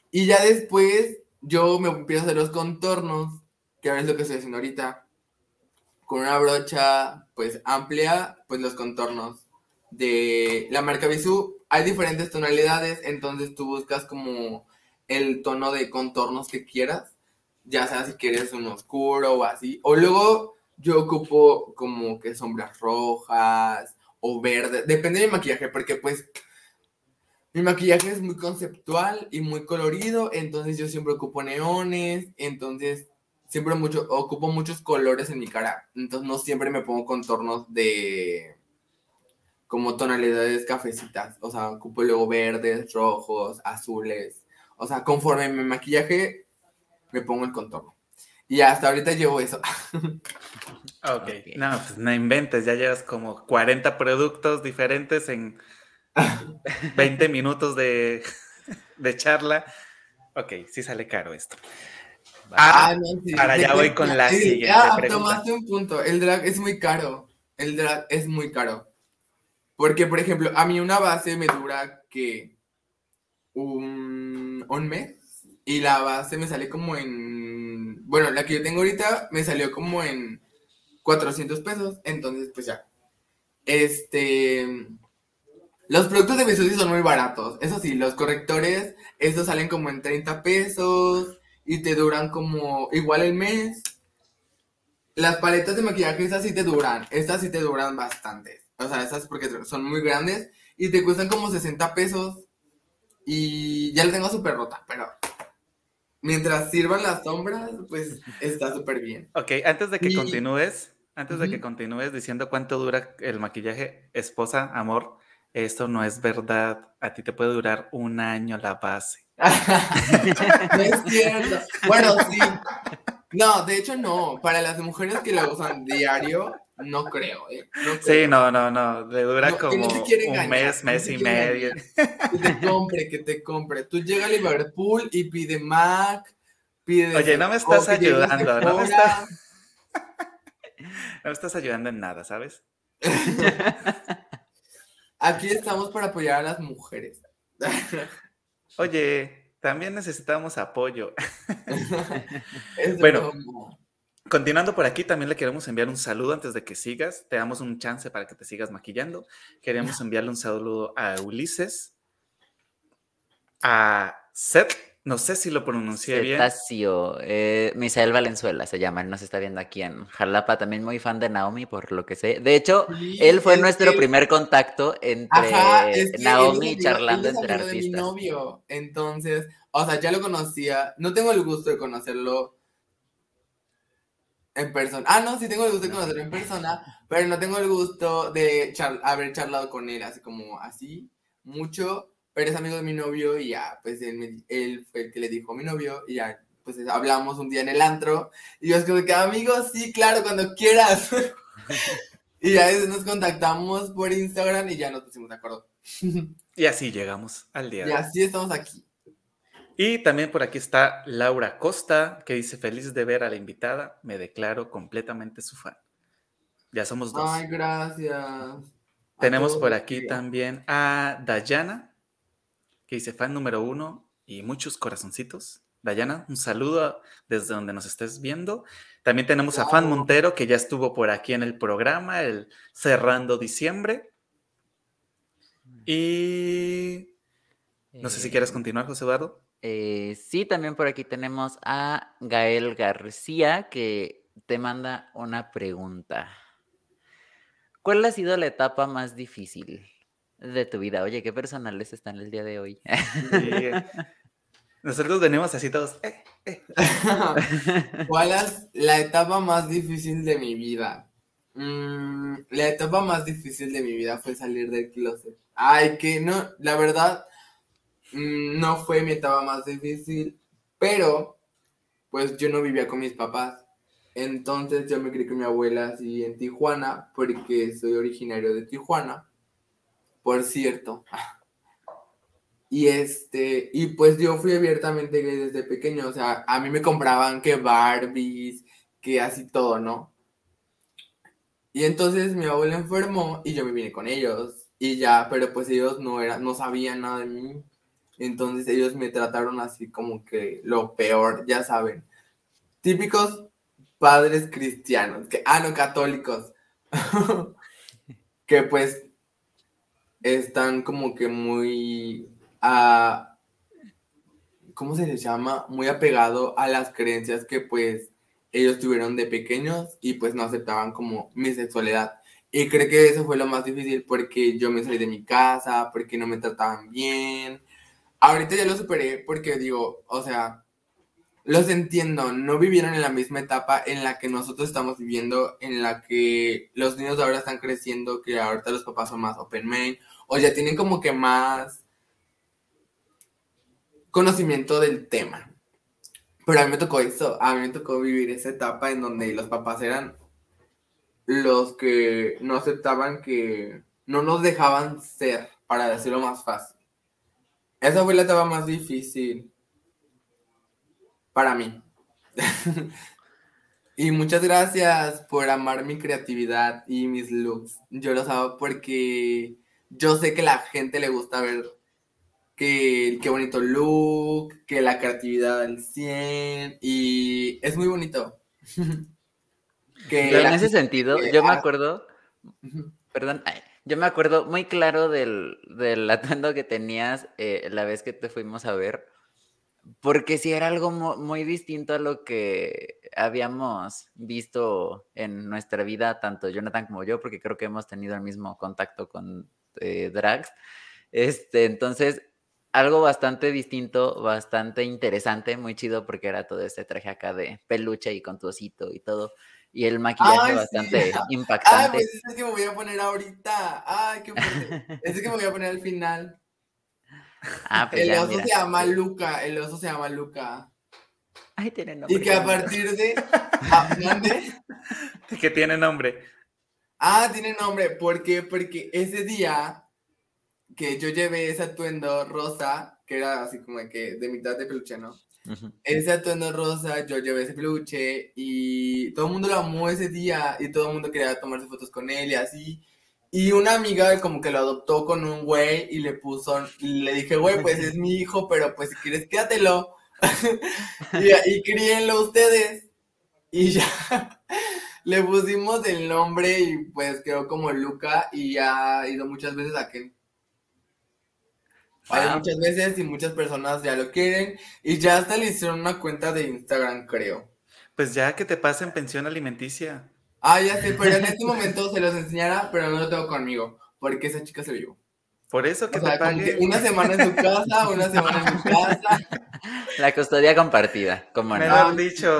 Y ya después yo me empiezo a hacer los contornos, que ahora es lo que estoy haciendo ahorita. Con una brocha pues amplia, pues los contornos de la marca Bisú hay diferentes tonalidades, entonces tú buscas como el tono de contornos que quieras, ya sea si quieres un oscuro o así. O luego yo ocupo como que sombras rojas o verdes, depende de mi maquillaje, porque pues mi maquillaje es muy conceptual y muy colorido, entonces yo siempre ocupo neones, entonces siempre mucho, ocupo muchos colores en mi cara, entonces no siempre me pongo contornos de como tonalidades cafecitas, o sea, ocupo luego verdes, rojos, azules, o sea, conforme mi maquillaje me pongo el contorno. Y hasta ahorita llevo eso. *laughs* ok, no, pues no inventes, ya llevas como 40 productos diferentes en *laughs* 20 minutos de, de charla. Ok, sí sale caro esto. Ah, Para allá voy con la siguiente. Ya, tomaste un punto. El drag es muy caro. El drag es muy caro. Porque, por ejemplo, a mí una base me dura que un, mes, y la base me sale como en, bueno, la que yo tengo ahorita me salió como en 400 pesos, entonces pues ya. Este, los productos de Bisusi son muy baratos, eso sí, los correctores, estos salen como en 30 pesos y te duran como igual el mes. Las paletas de maquillaje, estas sí te duran, estas sí te duran bastante. O sea, estas porque son muy grandes y te cuestan como 60 pesos y ya la tengo súper rota, pero mientras sirvan las sombras, pues está súper bien. Ok, antes de que continúes, antes de que continúes diciendo cuánto dura el maquillaje, esposa, amor, esto no es verdad. A ti te puede durar un año la base. *laughs* no es cierto. Bueno, sí. No, de hecho no. Para las mujeres que la usan diario, no creo, ¿eh? Sí, no, no, no. Le dura como un mes, mes y medio. Que te compre, que te compre. Tú llegas a Liverpool y pide Mac, pide. Oye, no me estás ayudando, no me estás. *laughs* No me estás ayudando en nada, ¿sabes? *laughs* Aquí estamos para apoyar a las mujeres. *laughs* Oye, también necesitamos apoyo. bueno, continuando por aquí, también le queremos enviar un saludo antes de que sigas. Te damos un chance para que te sigas maquillando. Queremos enviarle un saludo a Ulises, a Seth no sé si lo pronuncié bien. Eh, Misael Valenzuela se llama, él nos está viendo aquí en Jalapa, también muy fan de Naomi, por lo que sé. De hecho, él fue nuestro primer contacto entre Naomi charlando entre artistas. De mi novio. Entonces, o sea, ya lo conocía, no tengo el gusto de conocerlo en persona. Ah, no, sí tengo el gusto de conocerlo en persona, pero no tengo el gusto de haber charlado con él así como así, mucho pero es amigo de mi novio y ya, pues él, fue el que le dijo a mi novio y ya, pues hablamos un día en el antro y yo es como que, amigo, sí, claro, cuando quieras. *laughs* y ya nos contactamos por Instagram y ya nos pusimos de acuerdo. *laughs* y así llegamos al día. Y así estamos aquí. Y también por aquí está Laura Costa, que dice, feliz de ver a la invitada, me declaro completamente su fan. Ya somos dos. Ay, gracias. Tenemos por aquí también a Dayana, que dice fan número uno y muchos corazoncitos. Dayana, un saludo desde donde nos estés viendo. También tenemos a Fan Montero, que ya estuvo por aquí en el programa, el cerrando diciembre. Y no sé si quieres eh, continuar, José Eduardo. Eh, sí, también por aquí tenemos a Gael García, que te manda una pregunta. ¿Cuál ha sido la etapa más difícil? de tu vida. Oye, qué personales están el día de hoy. Nosotros venimos así todos. Eh, eh. *laughs* ¿Cuál es la etapa más difícil de mi vida? Mm, la etapa más difícil de mi vida fue salir del closet. Ay, que no, la verdad, no fue mi etapa más difícil, pero pues yo no vivía con mis papás. Entonces yo me crié con mi abuela así en Tijuana, porque soy originario de Tijuana por cierto. *laughs* Y este, y pues yo fui abiertamente gay desde pequeño, o sea, a mí me compraban que Barbies, que así todo, ¿no? Y entonces mi abuelo enfermó y yo me vine con ellos y ya, pero pues ellos no eran, no sabían nada de mí. Entonces ellos me trataron así como que lo peor, ya saben. Típicos padres cristianos, que, ah, no, católicos. *laughs* que pues están como que muy a, ¿cómo se les llama? Muy apegado a las creencias que pues ellos tuvieron de pequeños y pues no aceptaban como mi sexualidad. Y creo que eso fue lo más difícil porque yo me salí de mi casa, porque no me trataban bien. Ahorita ya lo superé porque digo, o sea, los entiendo, no vivieron en la misma etapa en la que nosotros estamos viviendo, en la que los niños ahora están creciendo, que ahorita los papás son más open mind o ya tienen como que más conocimiento del tema. Pero a mí me tocó eso, a mí me tocó vivir esa etapa en donde los papás eran los que no aceptaban que no nos dejaban ser, para decirlo más fácil. Esa fue la etapa más difícil para mí. *laughs* y muchas gracias por amar mi creatividad y mis looks. Yo lo amo porque yo sé que la gente le gusta ver que qué bonito look, que la creatividad al 100 y es muy bonito. *laughs* Pero en ese sentido, yo me acuerdo, perdón, yo me acuerdo muy claro del, del atuendo que tenías eh, la vez que te fuimos a ver, porque sí era algo muy, distinto a lo que habíamos visto en nuestra vida, tanto Jonathan como yo, porque creo que hemos tenido el mismo contacto con eh, drags. Este, entonces, algo bastante distinto, bastante interesante, muy chido, porque era todo este traje acá de peluche y con tu osito y todo. Y el maquillaje bastante *laughs* impactante. Ah, pues es que me voy a poner ahorita. Ay, qué fuerte. *laughs* es que me voy a poner al final. Ah, pues el oso se llama Luca, el oso se llama Luca. Ay, tiene nombre. Y que a partir de. *laughs* Ah, que tiene nombre. Ah, tiene nombre. ¿Por qué? Porque ese día que yo llevé ese atuendo rosa, que era así como que de mitad de peluche, ¿no? Ese atuendo rosa, yo llevé ese peluche y todo el mundo lo amó ese día y todo el mundo quería tomarse fotos con él y así. Y una amiga como que lo adoptó con un güey y le puso, le dije, güey, pues es mi hijo, pero pues si quieres quédatelo. *laughs* y, críenlo ustedes. Y ya *laughs* le pusimos el nombre y pues quedó como Luca y ha ido muchas veces a que hay muchas veces y muchas personas ya lo quieren y ya hasta le hicieron una cuenta de Instagram, creo. Pues ya que te pasen pensión alimenticia. Ah, ya sé, pero en este momento se los enseñara, pero no lo tengo conmigo, porque esa chica se lo llevó. Por eso que te pague. una semana en su casa, una semana en mi *laughs* casa. La custodia compartida, como Me lo han dicho.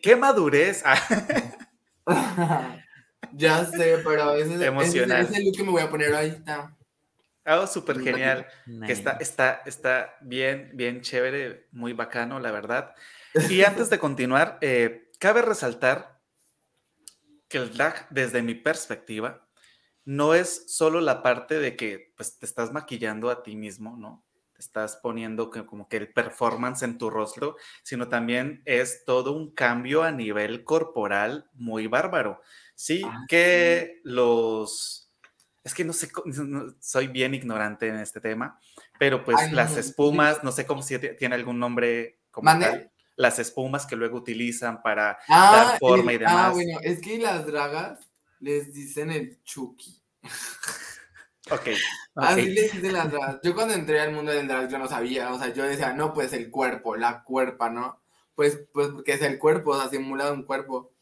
¿Qué, madurez. *laughs* *laughs* ya sé, pero ese, Emocional. Ese, es el look que me voy a poner ahorita. Algo súper genial, que está, está, está bien, bien chévere, muy bacano, la verdad. Y antes de continuar, eh, cabe resaltar que el drag, desde mi perspectiva, no es solo la parte de que pues, te estás maquillando a ti mismo, ¿no? Te estás poniendo como que el performance en tu rostro, sino también es todo un cambio a nivel corporal muy bárbaro. Sí, ah, que los es que no sé, soy bien ignorante en este tema, pero pues las espumas, no sé cómo si tiene algún nombre como tal, las espumas que luego utilizan para ah, dar forma y ah, demás. Ah, bueno, es que las dragas les dicen el chuki. *laughs* Ok. Así les dicen las dragas. Yo cuando entré al mundo del drag yo no sabía, o sea, yo decía, no, pues el cuerpo, la cuerpa, ¿no? Pues, pues, que es el cuerpo, o sea, simula un cuerpo.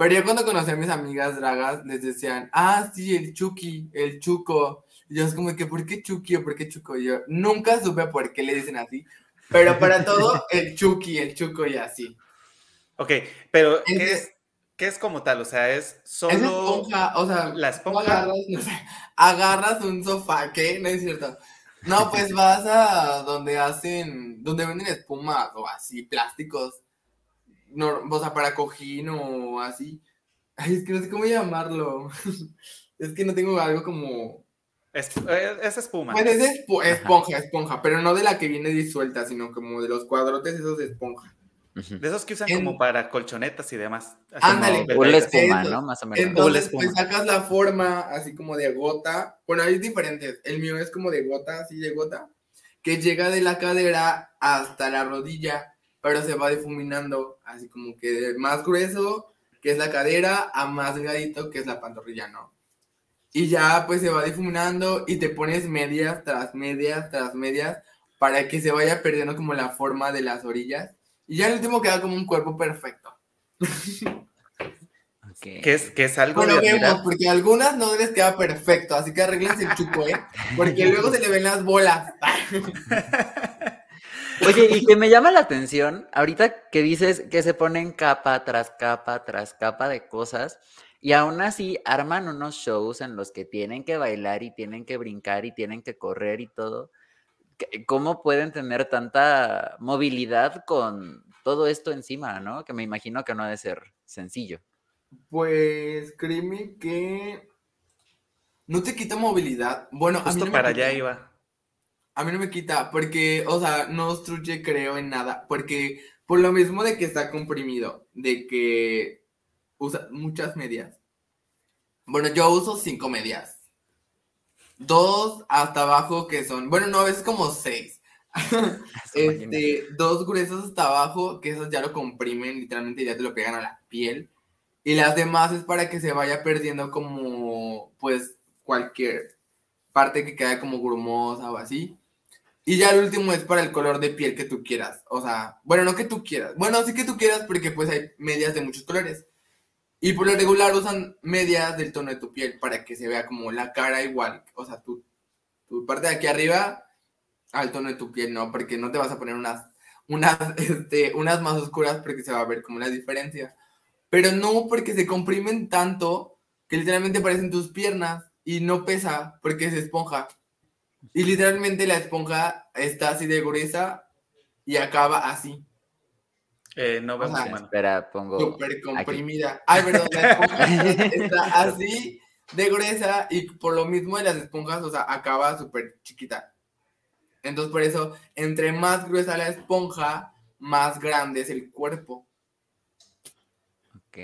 Pero yo cuando conocí a mis amigas dragas, les decían, ah, sí, el Chucky, el Chuco. Y yo es como que, ¿por qué Chucky o por qué Chuco? Y yo nunca supe por qué le dicen así. Pero para *laughs* todo, el Chucky, el Chuco y así. Ok, pero ¿qué es, ¿qué es como tal? O sea, es solo. Es esponja, o sea, la esponja. Agarras, no sé, agarras un sofá, ¿qué? No es cierto. No, pues vas a donde hacen, donde venden espuma o así, plásticos no, o sea, para cojín o así. *laughs* Ay, es que no sé cómo llamarlo. *laughs* es que no tengo algo como... Es, eh, es espuma. Pues es esponja, esponja, pero no de la que viene disuelta, sino como de los cuadrotes esos de esponja. De esos que usan como para colchonetas y demás. Ándale. O la espuma, ¿no? Más o menos. Entonces, pues sacas la forma así como de gota. Bueno, hay diferentes. El mío es como de gota, así de gota, que llega de la cadera hasta la rodilla pero se va difuminando así como que de más grueso, que es la cadera, a más delgadito, que es la pantorrilla, ¿no? Y ya pues se va difuminando y te pones medias tras medias tras medias para que se vaya perdiendo como la forma de las orillas. Y ya el último queda como un cuerpo perfecto. Que, es, que es algo bueno, vemos, porque algunas no les queda perfecto, así que arreglense el chupo, ¿eh? *laughs* Porque luego se le ven las bolas. *laughs* Oye, y que me llama la atención, ahorita que dices que se ponen capa tras capa tras capa de cosas, y aún así arman unos shows en los que tienen que bailar y tienen que brincar y tienen que correr y todo. ¿Cómo pueden tener tanta movilidad con todo esto encima, no? Que me imagino que no ha de ser sencillo. Pues créeme que no te quita movilidad. Bueno, justo para allá iba. A mí no me quita, porque, o sea, no obstruye, creo, en nada, porque por lo mismo de que está comprimido, de que usa muchas medias. Bueno, yo uso cinco medias. dos hasta abajo que son, bueno, no, a veces como seis. *laughs* este, dos gruesos hasta abajo, que esos ya lo comprimen, literalmente ya te lo pegan a la piel. Y las demás es para que se vaya perdiendo como, pues, cualquier parte que quede como grumosa o así. Y ya el último es para el color de piel que tú quieras. O sea, bueno, no que tú quieras. Bueno, sí que tú quieras porque pues hay medias de muchos colores. Y por lo regular usan medias del tono de tu piel para que se vea como la cara igual. O sea, tu, tu parte de aquí arriba al tono de tu piel, ¿no? Porque no te vas a poner unas, unas, *laughs* este, unas más oscuras porque se va a ver como la diferencia. Pero no porque se comprimen tanto que literalmente parecen tus piernas y no pesa porque es esponja. Y literalmente la esponja está así de gruesa y acaba así. Eh, no vemos Espera, pongo. Súper comprimida. Ay, perdón, la esponja está así de gruesa y por lo mismo de las esponjas, o sea, acaba súper chiquita. Entonces, por eso, entre más gruesa la esponja, más grande es el cuerpo. Ok.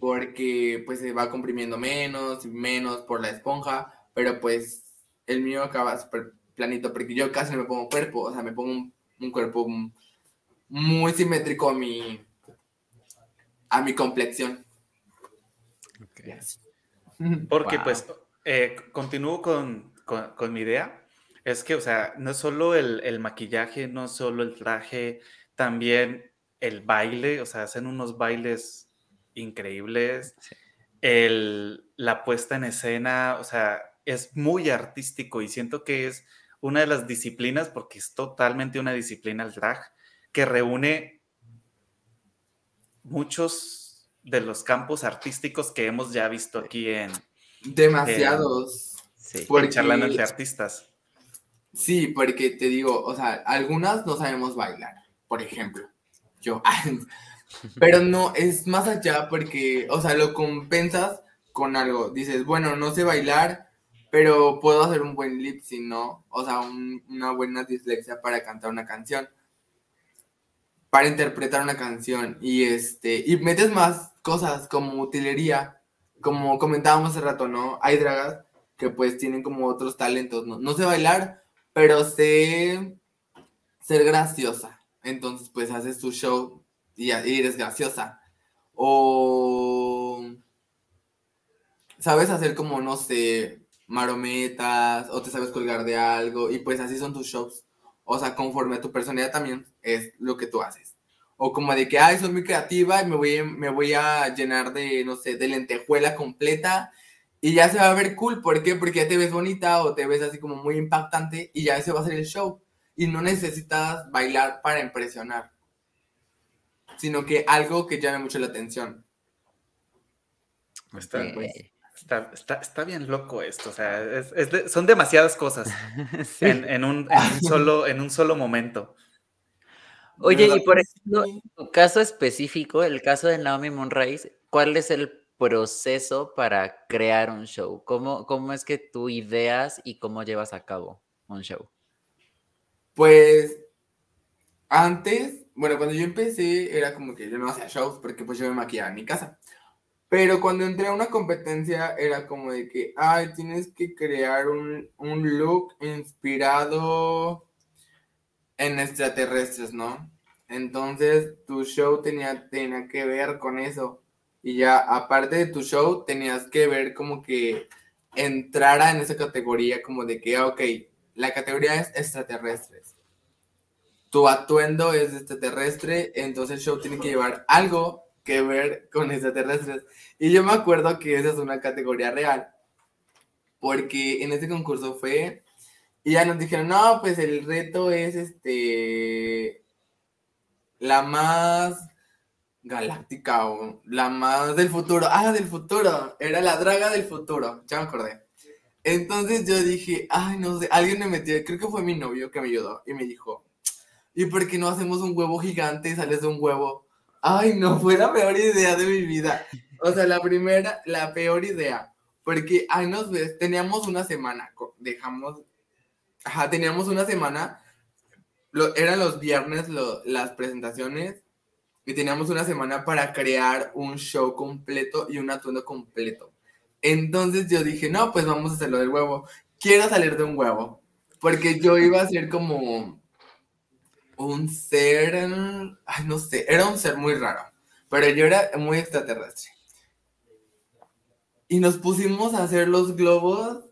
Porque pues se va comprimiendo menos y menos por la esponja, pero pues el mío acaba súper planito porque yo casi no me pongo cuerpo, o sea, me pongo un, cuerpo muy simétrico a mi, a mi complexión. *laughs* Porque pues eh, continúo con, mi idea. Es que, o sea, no solo el, el maquillaje, no solo el traje, también el baile, o sea, hacen unos bailes increíbles. El, la puesta en escena, o sea, es muy artístico y siento que es una de las disciplinas, porque es totalmente una disciplina el drag, que reúne muchos de los campos artísticos que hemos ya visto aquí en... Demasiados. sí, porque, charlando entre artistas. Sí, porque te digo, o sea, algunas no sabemos bailar, por ejemplo. Yo, *laughs* Pero no, es más allá porque, o sea, lo compensas con algo. Dices, bueno, no sé bailar, pero puedo hacer un buen lip sync, ¿no? O sea, una buena dislexia para cantar una canción. Para interpretar una canción. Y este, y metes más cosas como utilería. Como comentábamos hace rato, ¿no? Hay dragas que pues tienen como otros talentos, ¿no? No sé bailar, pero sé ser graciosa. Entonces, pues haces tu show y, eres graciosa. O sabes hacer como, no sé, marometas, o te sabes colgar de algo, y pues así son tus shows. O sea, conforme a tu personalidad también es lo que tú haces. O como de que, ay, soy muy creativa y me voy, me voy a llenar de, no sé, de lentejuela completa y ya se va a ver cool. ¿Por qué? Porque ya te ves bonita o te ves así como muy impactante y ya ese va a ser el show. Y no necesitas bailar para impresionar sino que algo que llame mucho la atención. Está, está, bien loco esto, o sea, son demasiadas cosas *laughs* en, un, solo, en un solo momento. Oye, y por ejemplo, en tu caso específico, el caso de Naomi Moonrise, ¿cuál es el proceso para crear un show? ¿Cómo, cómo es que tú ideas y cómo llevas a cabo un show? Pues antes bueno, cuando yo empecé era como que yo no hacía shows porque pues yo me maquillaba en mi casa. Pero cuando entré a una competencia era como de que, ay, tienes que crear un, un look inspirado en extraterrestres, ¿no? Entonces tu show tenía, tenía que ver con eso. Y ya aparte de tu show tenías que ver como que entrara en esa categoría como de que, ah, ok, la categoría es extraterrestres tu atuendo es extraterrestre, entonces el show tiene que llevar algo que ver con extraterrestres. Y yo me acuerdo que esa es una categoría real, porque en este concurso fue, y ya nos dijeron, no, pues el reto es este, la más galáctica o la más del futuro. Ah, del futuro, era la draga del futuro, ya me acordé. Entonces yo dije, ay, no sé, alguien me metió, creo que fue mi novio que me ayudó y me dijo, ¿Y por qué no hacemos un huevo gigante y sales de un huevo? Ay, no, fue la peor idea de mi vida. O sea, la primera, la peor idea. Porque, ay, nos ves, teníamos una semana, dejamos, ajá, teníamos una semana, lo, eran los viernes las presentaciones, y teníamos una semana para crear un show completo y un atuendo completo. Entonces yo dije, no, pues vamos a hacerlo del huevo. quiero salir de un huevo. Porque yo iba a ser como un ser, ay, no sé, era un ser muy raro, pero yo era muy extraterrestre. Y nos pusimos a hacer los globos.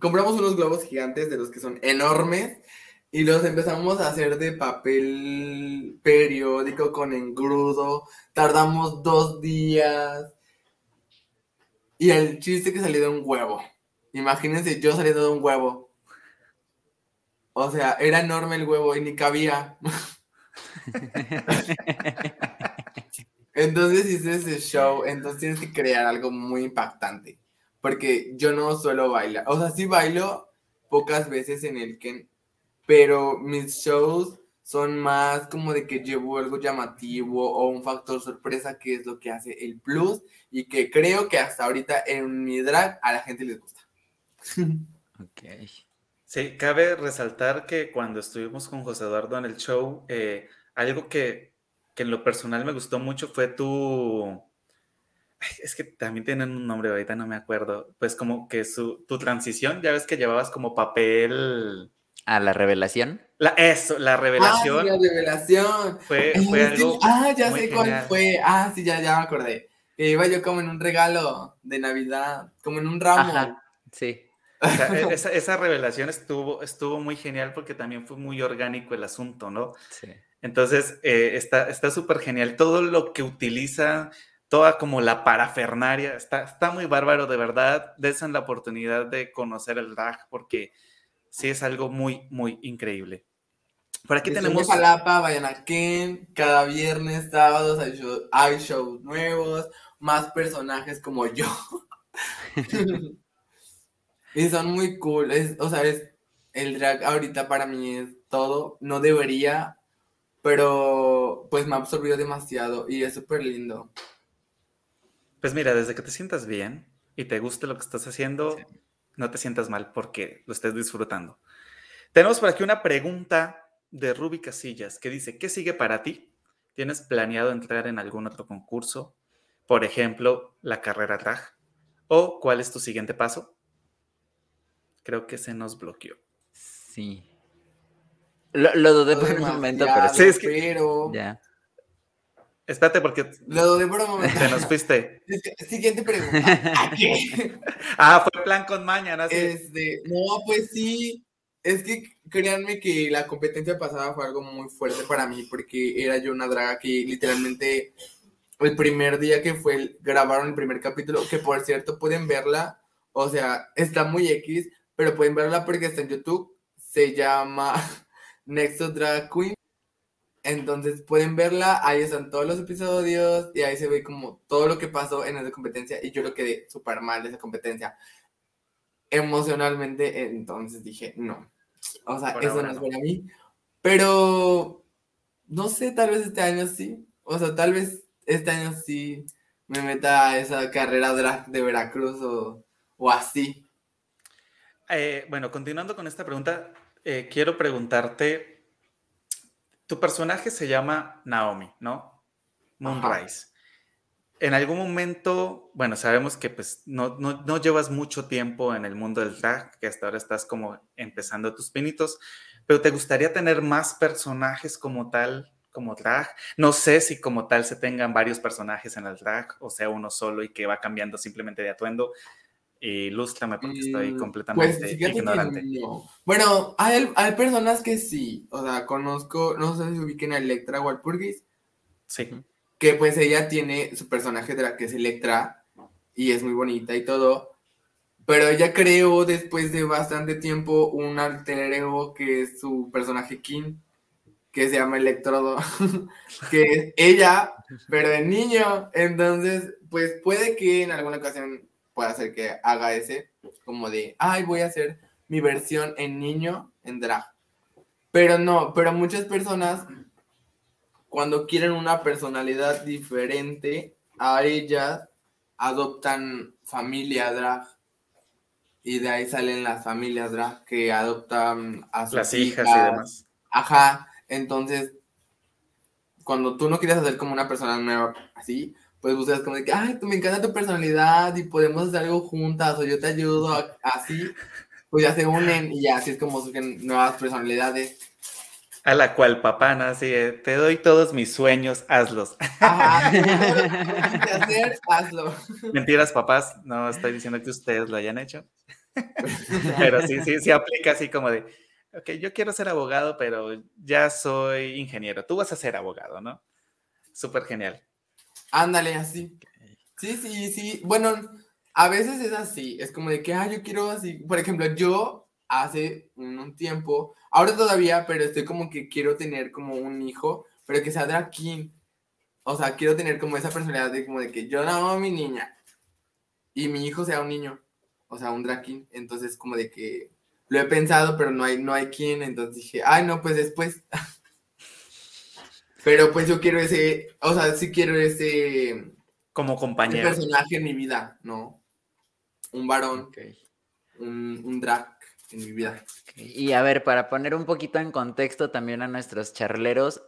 Compramos unos globos gigantes de los que son enormes y los empezamos a hacer de papel periódico con engrudo. Tardamos dos días. Y el chiste que salió de un huevo. Imagínense yo saliendo de un huevo. O sea, era enorme el huevo y ni cabía. *laughs* entonces hice ese show, entonces tienes que crear algo muy impactante. Porque yo no suelo bailar. O sea, sí bailo pocas veces en el que pero mis shows son más como de que llevo algo llamativo o un factor sorpresa que es lo que hace el plus y que creo que hasta ahorita en mi drag a la gente les gusta. *laughs* Ok. Sí, cabe resaltar que cuando estuvimos con José Eduardo en el show, eh, algo que, que, en lo personal me gustó mucho fue tu... es que también tienen un nombre, ahorita no me acuerdo. Pues como que su, tu transición, ya ves que llevabas como papel a la revelación. La, eso, la revelación. Ah, la revelación. Fue, fue algo. Ah, ya sé cuál fue. Ah, sí, ya, ya me acordé. Que iba yo como en un regalo de Navidad, como en un ramo. sí. E, *laughs* esa, esa, revelación estuvo, estuvo muy genial porque también fue muy orgánico el asunto, ¿no? Sí. Entonces, eh, está súper genial. Todo lo que utiliza, toda como la parafernaria, está, está muy bárbaro, de verdad. Desen la oportunidad de conocer el drag porque sí es algo muy, muy increíble. Por aquí tenemos. Jalapa, vayan a Ken, cada viernes, sábados hay, shows nuevos, más personajes como yo. *laughs* *laughs* y son muy cool. o sea, es, el drag ahorita para mí es todo. No debería, pero pues me ha absorbido demasiado y es súper lindo. Pues mira, desde que te sientas bien y te guste lo que estás haciendo, no te sientas mal porque lo estés disfrutando. Tenemos por aquí una pregunta de Ruby Casillas que dice, ¿qué sigue para ti? ¿Tienes planeado entrar en algún otro concurso? Por ejemplo, la carrera drag. ¿O cuál es tu siguiente paso? Creo que se nos bloqueó. Sí. Lo, dudé por un momento, pero sí. es que... Ya. Espérate, porque. Lo dudé por un momento. Te nos fuiste. *laughs* Siguiente pregunta. *laughs* ah, fue plan con mañana. Este, no, pues sí. Es que créanme que la competencia pasada fue algo muy fuerte para mí, porque era yo una draga que literalmente el primer día que fue, grabaron el primer capítulo, que por cierto pueden verla, o sea, está muy X, pero pueden verla porque está en YouTube, se llama *laughs* Nexus Drag Queen entonces pueden verla, ahí están todos los episodios y ahí se ve como todo lo que pasó en esa competencia y yo lo quedé súper mal de esa competencia. Emocionalmente, entonces dije, no. O sea, eso no es para mí. Pero, no sé, tal vez este año sí. O sea, tal vez este año sí me meta a esa carrera de Veracruz o, así. Eh, bueno, continuando con esta pregunta, eh, quiero preguntarte tu personaje se llama Naomi, ¿no? Moonrise. En algún momento, bueno, sabemos que pues no, no, llevas mucho tiempo en el mundo del drag, que hasta ahora estás como empezando tus pinitos, pero ¿te gustaría tener más personajes como tal, como drag? No sé si como tal se tengan varios personajes en el drag, o sea, uno solo y que va cambiando simplemente de atuendo. Y lústrame porque estoy mm, completamente pues, ignorante. Bueno, hay, hay, personas que sí, o sea, conozco, no sé si ubiquen a Electra Walpurgis. Sí. Que pues ella tiene su personaje de la que es Electra y es muy bonita y todo. Pero ella creó después de bastante tiempo un alter ego que es su personaje King, que se llama Electrodo, *laughs* que es ella, pero de niño. Entonces, pues puede que en alguna ocasión puede hacer que haga ese, como de, ay, voy a hacer mi versión en niño en drag. Pero no, pero muchas personas, cuando quieren una personalidad diferente a ellas, adoptan familia drag. Y de ahí salen las familias drag que adoptan a sus las hijas, hijas y demás. Ajá, entonces, cuando tú no quieres hacer como una persona nueva así, pues buscas como de que, ay, tú me encanta tu personalidad y podemos hacer algo juntas o yo te ayudo, así, pues ya se unen y ya así es como surgen nuevas personalidades. A la cual papá nace, te doy todos mis sueños, hazlos. Ajá, *laughs* hacer, hazlo. Mentiras, papás, no estoy diciendo que ustedes lo hayan hecho. *laughs* Pero sí, sí, sí aplica así como de, ok, yo quiero ser abogado, pero ya soy ingeniero. Tú vas a ser abogado, ¿no? Súper genial. Ándale, así. Sí, sí, sí. Bueno, a veces es así. Es como de que, ah, yo quiero así. Por ejemplo, yo hace un tiempo, ahora todavía, pero estoy como que quiero tener como un hijo, pero que sea drag king. O sea, quiero tener como esa personalidad de como de que yo amo a mi niña y mi hijo sea un niño, o sea, un drag king. Entonces, como de que lo he pensado, pero no hay, no hay quien. Entonces dije, ay, no, pues después. *laughs* Pero pues yo quiero ese, o sea, sí quiero ese... Como compañero. personaje en mi vida, ¿no? Un varón, un, un drag en mi vida. Y a ver, para poner un poquito en contexto también a nuestros charleros,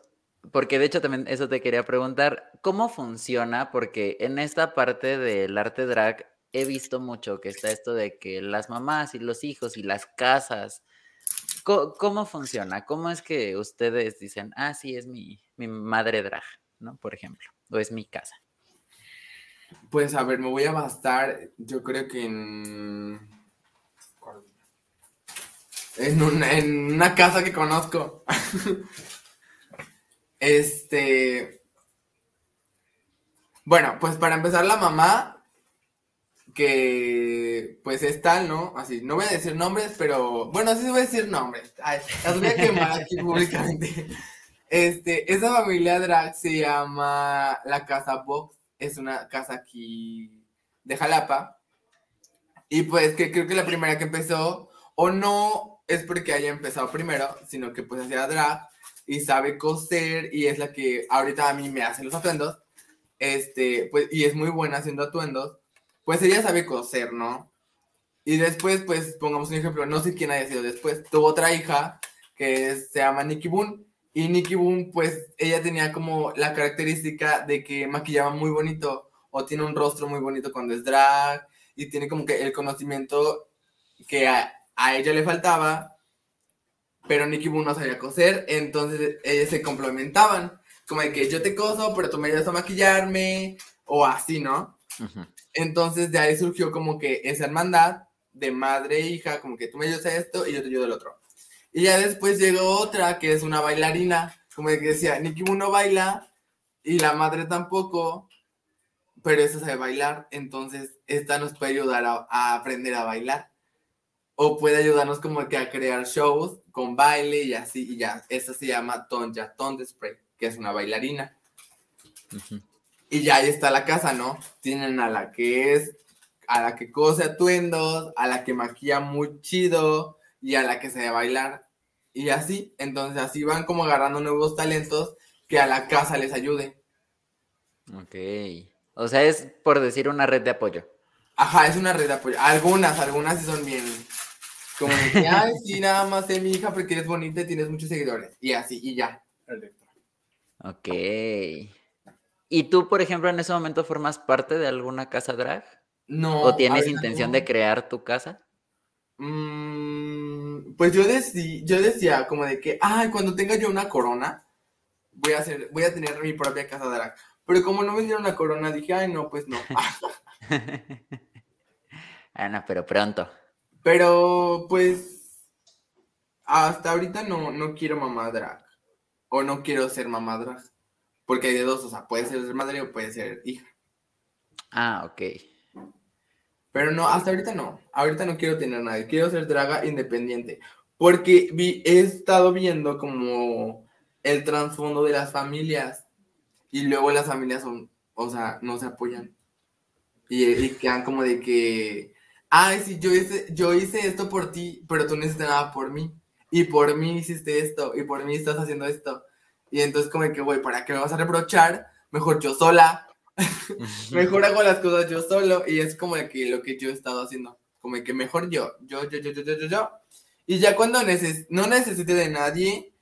porque de hecho también eso te quería preguntar, ¿cómo funciona? Porque en esta parte del arte drag he visto mucho que está esto de que las mamás y los hijos y las casas ¿Cómo, funciona? ¿Cómo es que ustedes dicen, ah, sí, es mi, madre drag, ¿no? Por ejemplo, o es mi casa. Pues a ver, me voy a bastar, yo creo que en... En una, en una casa que conozco. *laughs* este... Bueno, pues para empezar, la mamá que pues es tal, ¿no? Así, no voy a decir nombres, pero bueno, sí voy a decir nombres. Ay, las voy a quemar aquí *laughs* públicamente. Este, esa familia drag se llama la Casa Box, es una casa aquí de Jalapa. Y pues que creo que la primera que empezó, o no es porque haya empezado primero, sino que pues hacía drag y sabe coser y es la que ahorita a mí me hace los atuendos. Este, pues, y es muy buena haciendo atuendos pues ella sabe coser, ¿no? Y después, pues, pongamos un ejemplo, no sé quién haya sido después, tuvo otra hija que se llama Nikki Boone, y Nikki Boone, pues, ella tenía como la característica de que maquillaba muy bonito, o tiene un rostro muy bonito cuando es drag, y tiene como que el conocimiento que a, ella le faltaba, pero Nikki Boone no sabía coser, entonces ellas se complementaban, como de que yo te coso, pero tú me ayudas a maquillarme, o así, ¿no? Entonces de ahí surgió como que esa hermandad de madre e hija, como que tú me ayudas a esto y yo te ayudo al otro. Y ya después llegó otra que es una bailarina, como que decía, Nikki no baila y la madre tampoco, pero esa sabe bailar, entonces esta nos puede ayudar a, aprender a bailar. O puede ayudarnos como que a crear shows con baile y así, y ya. Esa se llama Tonja Ton Spray, que es una bailarina. Y ya ahí está la casa, ¿no? Tienen a la que es, a la que cose atuendos, a la que maquilla muy chido y a la que se a bailar. Y así, entonces así van como agarrando nuevos talentos que a la casa les ayude. Ok. O sea, es por decir una red de apoyo. Ajá, es una red de apoyo. Algunas, algunas sí son bien. Como que, ay, sí, nada más sé mi hija porque eres bonita y tienes muchos seguidores. Y así, y ya. Ok. ¿Y tú, por ejemplo, en ese momento formas parte de alguna casa drag? No. ¿O tienes intención de crear tu casa? Mm, pues yo, yo decía como de que, ay, cuando tenga yo una corona, voy a, hacer, voy a tener mi propia casa drag. Pero como no me dieron la corona, dije, ay, no, pues no. *laughs* ah, no, pero pronto. Pero, pues, hasta ahorita no, no quiero mamá drag. O no quiero ser mamá drag. Porque hay de dos, o sea, puede ser madre o puede ser hija. Ah, ok. Pero no, hasta ahorita no. Ahorita no quiero tener nadie. Quiero ser draga independiente. Porque vi, he estado viendo como el trasfondo de las familias. Y luego las familias son, o sea, no se apoyan. Y, quedan como de que, ay, sí, yo hice, yo hice esto por ti, pero tú no hiciste nada por mí. Y por mí hiciste esto, y por mí estás haciendo esto. Y entonces como que, güey, ¿para qué me vas a reprochar? Mejor yo sola. Mejor hago las cosas yo solo. Y es como que lo que yo he estado haciendo. Como que mejor yo, yo, yo, yo, yo, yo, yo, Y ya cuando no necesite de nadie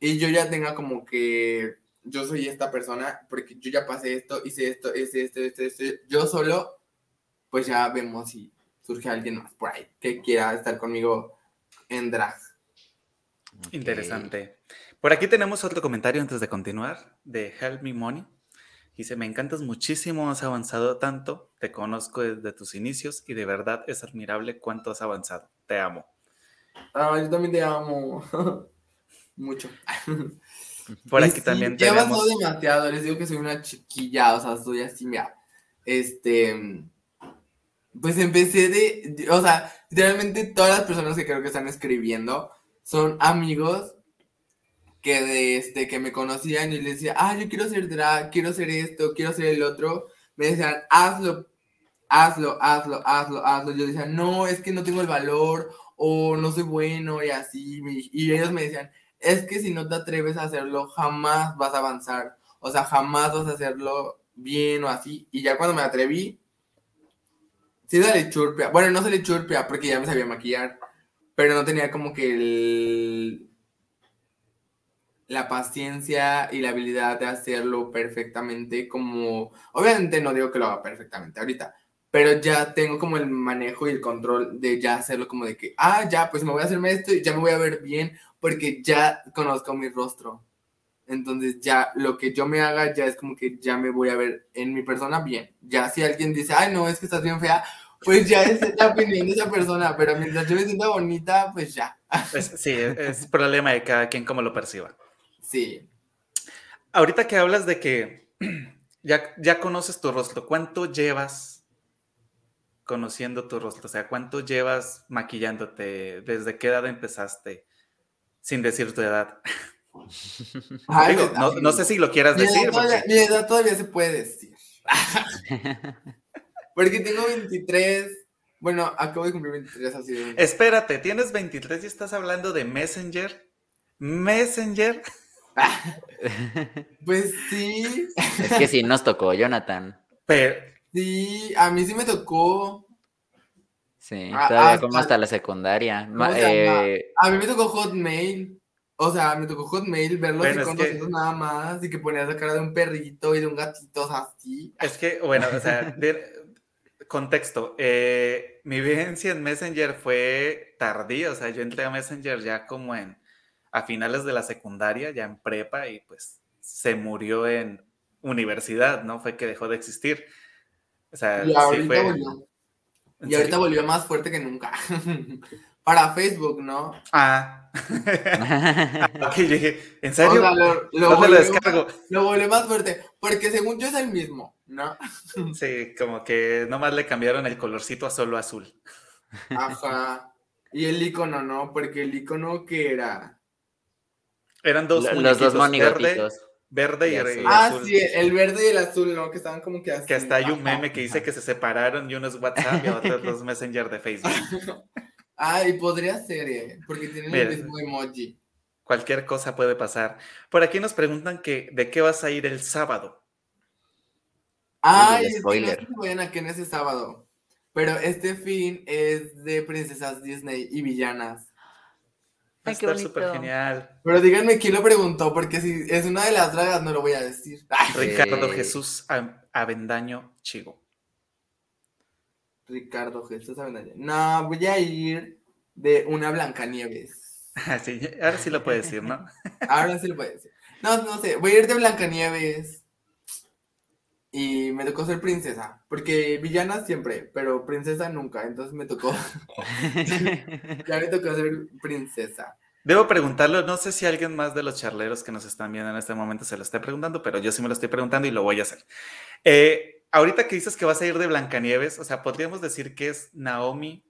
y yo ya tenga como que yo soy esta persona porque yo ya pasé esto, hice esto, hice esto, esto, esto. Yo solo, pues ya vemos si surge alguien más por ahí que quiera estar conmigo en drag. Interesante. Por aquí tenemos otro comentario antes de continuar de Help Me Money. Dice, me encantas muchísimo, has avanzado tanto, te conozco desde tus inicios y de verdad es admirable cuánto has avanzado. Te amo. Ah, yo también te amo. *laughs* Mucho. *laughs* Por aquí también tenemos... Ya avanzado demasiado, les digo que soy una chiquilla, o sea, soy así, mira, este, pues empecé de, o sea, literalmente todas las personas que creo que están escribiendo son amigos que de este que me conocían y les decía, ah, yo quiero ser drag, quiero ser esto, quiero ser el otro, me decían, hazlo, hazlo, hazlo, hazlo, hazlo. Yo decía, no, es que no tengo el valor o no soy bueno y así. Y ellos me decían, es que si no te atreves a hacerlo, jamás vas a avanzar. O sea, jamás vas a hacerlo bien o así. Y ya cuando me atreví, Sí sale churpia. Bueno, no sale churpia porque ya me sabía maquillar. Pero no tenía como que el... la paciencia y la habilidad de hacerlo perfectamente como... Obviamente no digo que lo haga perfectamente ahorita. Pero ya tengo como el manejo y el control de ya hacerlo como de que, ah, ya, pues me voy a hacerme esto y ya me voy a ver bien porque ya conozco mi rostro. Entonces ya lo que yo me haga ya es como que ya me voy a ver en mi persona bien. Ya si alguien dice, ay, no, es que estás bien fea, pues ya es la opinión de esa persona, pero mientras yo me sienta bonita, pues ya. sí, es problema de cada quien como lo perciba. Sí. Ahorita que hablas de que *clears throat* ya, ya conoces tu rostro, ¿cuánto llevas conociendo tu rostro? O sea, ¿cuánto llevas maquillándote? ¿Desde qué edad empezaste? Sin decir tu edad. *laughs* no, sé si lo quieras decir. Mi edad todavía se puede decir. *laughs* Porque tengo 23. Bueno, acabo de cumplir 23 así. Espérate, tienes 23 y estás hablando de Messenger. Messenger. *laughs* *laughs* pues sí. Es que sí nos tocó, Jonathan. Pero... Sí, a mí sí me tocó. Sí, ah, todavía como hasta la secundaria. Eh, a mí me tocó Hotmail. O sea, me tocó Hotmail ver los iconos nada más y que ponías la cara de un perrito y de un gatito así. Es que, bueno, o sea, contexto. Eh, mi vivencia en Messenger fue tardía, o sea, yo entré a Messenger ya como en a finales de la secundaria, ya en prepa, y pues se murió en universidad, ¿no? Fue que dejó de existir. O sea, y ahorita volvió. Y ahorita volvió más fuerte que nunca. *laughs* Para Facebook, ¿no? Ah. *laughs* ok, llegué. ¿En serio? lo, lo, lo, descargo? lo volvió más fuerte, porque según yo es el mismo, ¿no? *laughs* sí, como que nomás le cambiaron el colorcito a solo azul. Ajá. Y el icono, ¿no? Porque el icono que era. Eran dos Los dos monigotitos. Verde, y, azul. Ah, sí, el verde y el azul, ¿no? Que estaban como que así. Que hasta hay un meme que dice que se separaron y uno es WhatsApp y otro es *laughs* Messenger de Facebook. *laughs* Ay, podría ser, eh, porque tienen el mismo emoji. Cualquier cosa puede pasar. Por aquí nos preguntan que de qué vas a ir el sábado. Ay, spoiler. Es que no vayan aquí en ese sábado. Pero este fin es de princesas Disney y villanas. Ay, qué súper genial. Pero díganme quién lo preguntó, porque si es una de las dragas no lo voy a decir. Ricardo Jesús Avendaño Chigo. Ricardo Jesús No, voy a ir de una Blancanieves. *laughs* Ah, sí, ahora sí lo puede decir, ¿no? ahora sí lo puede decir. No, no sé, voy a ir de Blancanieves. Y me tocó ser princesa, porque villana siempre, pero princesa nunca, entonces me tocó. *laughs* *laughs* ya me tocó ser princesa. Debo preguntarlo, no sé si alguien más de los charleros que nos están viendo en este momento se lo esté preguntando, pero yo sí me lo estoy preguntando y lo voy a hacer. Eh, ahorita que dices que vas a ir de Blancanieves, o sea, ¿podríamos decir que es Naomi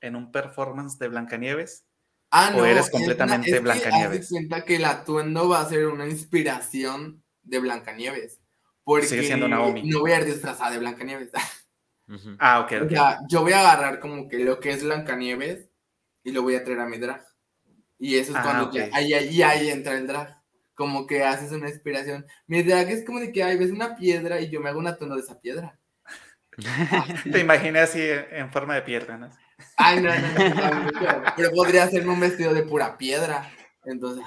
en un performance de Blancanieves? Ah, no. ¿O eres completamente es Blancanieves? Que cuenta que el atuendo va a ser una inspiración de Blancanieves. Porque Sigue siendo Naomi. no voy a ir disfrazada de Blancanieves. *laughs* Ah, ok, ok. O sea, yo voy a agarrar como que lo que es Blancanieves y lo voy a traer a mi drag. Y eso es ah, cuando ya, ahí, ahí, ahí entra el drag como que haces una inspiración. Mi idea que es como de que, hay ves una piedra y yo me hago un atono de esa piedra. *laughs* Te imaginé así en forma de piedra, ¿no? Ay, no, no, no, pero podría hacerme un vestido de pura piedra. Entonces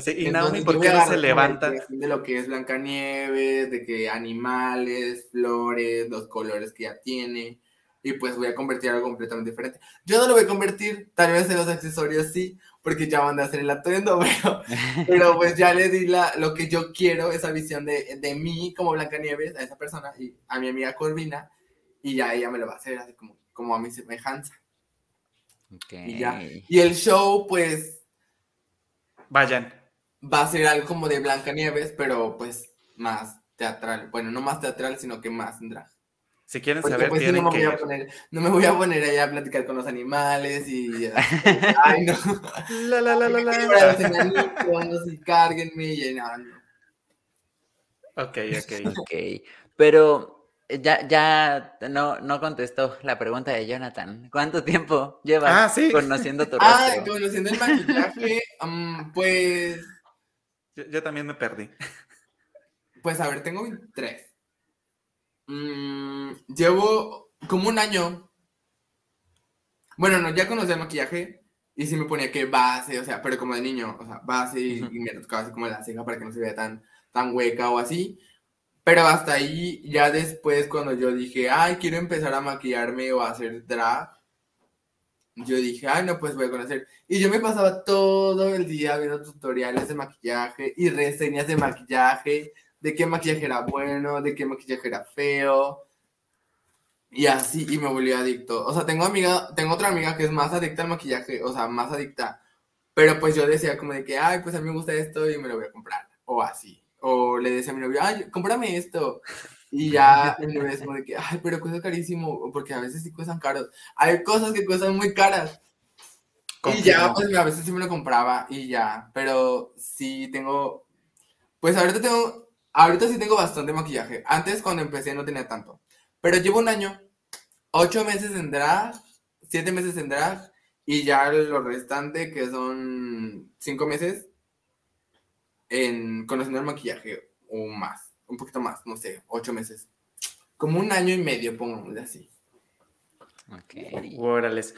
sí. Y Naomi, ¿por qué no se levanta? De lo que es Blancanieves, de que animales, flores, los colores que ya tiene. Y pues voy a convertir algo completamente diferente. Yo no lo voy a convertir, tal vez en los accesorios sí, porque ya van a hacer el atuendo, *laughs* pero, pero pues ya le di la, lo que yo quiero, esa visión de, de mí como Blancanieves a esa persona y a mi amiga Corvina, y ya ella me lo va a hacer así como, como a mi semejanza. Y ya. Y el show, pues. Vayan. Va a ser algo como de Blancanieves, pero pues más teatral. Bueno, no más teatral, sino que más drag. Si quieren saber, pues, tienen no me que... Voy a poner, no me voy a poner allá a platicar con los animales y... *laughs* ay, no. La, la, la, la, la. y cárguenme y no, no. Ok, ok. *laughs* Ok, pero ya, ya no, no contestó la pregunta de Jonathan. ¿Cuánto tiempo llevas ah, conociendo tu rostro? Ah, conociendo el maquillaje, um, pues... Yo, también me perdí. *laughs* Pues a ver, tengo 23. Mm, llevo como un año. Bueno, no, ya conocí el maquillaje y sí me ponía que base, o sea, pero como de niño, o sea, base y, me tocaba así como la ceja para que no se vea tan, tan hueca o así. Pero hasta ahí, ya después, cuando yo dije, ay, quiero empezar a maquillarme o a hacer drag, yo dije, ay, no, pues voy a conocer. Y yo me pasaba todo el día viendo tutoriales de maquillaje y reseñas de maquillaje, de qué maquillaje era bueno, de qué maquillaje era feo. Y así, y me volví adicto. O sea, tengo amiga, tengo otra amiga que es más adicta al maquillaje, o sea, más adicta. Pero pues yo decía como de que, ay, pues a mí me gusta esto y me lo voy a comprar. O así. O le decía a mi novio, ay, cómprame esto. Y ya mi novio es como de que, ay, pero cuesta carísimo, porque a veces sí cuestan caros. Hay cosas que cuestan muy caras. Y ya, pues a veces sí me lo compraba y ya. Pero sí tengo, pues ahorita tengo Ahorita sí tengo bastante maquillaje. Antes cuando empecé no tenía tanto. Pero llevo un año, ocho meses en drag, siete meses en drag y ya lo restante que son cinco meses en conociendo el maquillaje o más, un poquito más, no sé, ocho meses. Como un año y medio, pongámosle así. Ok.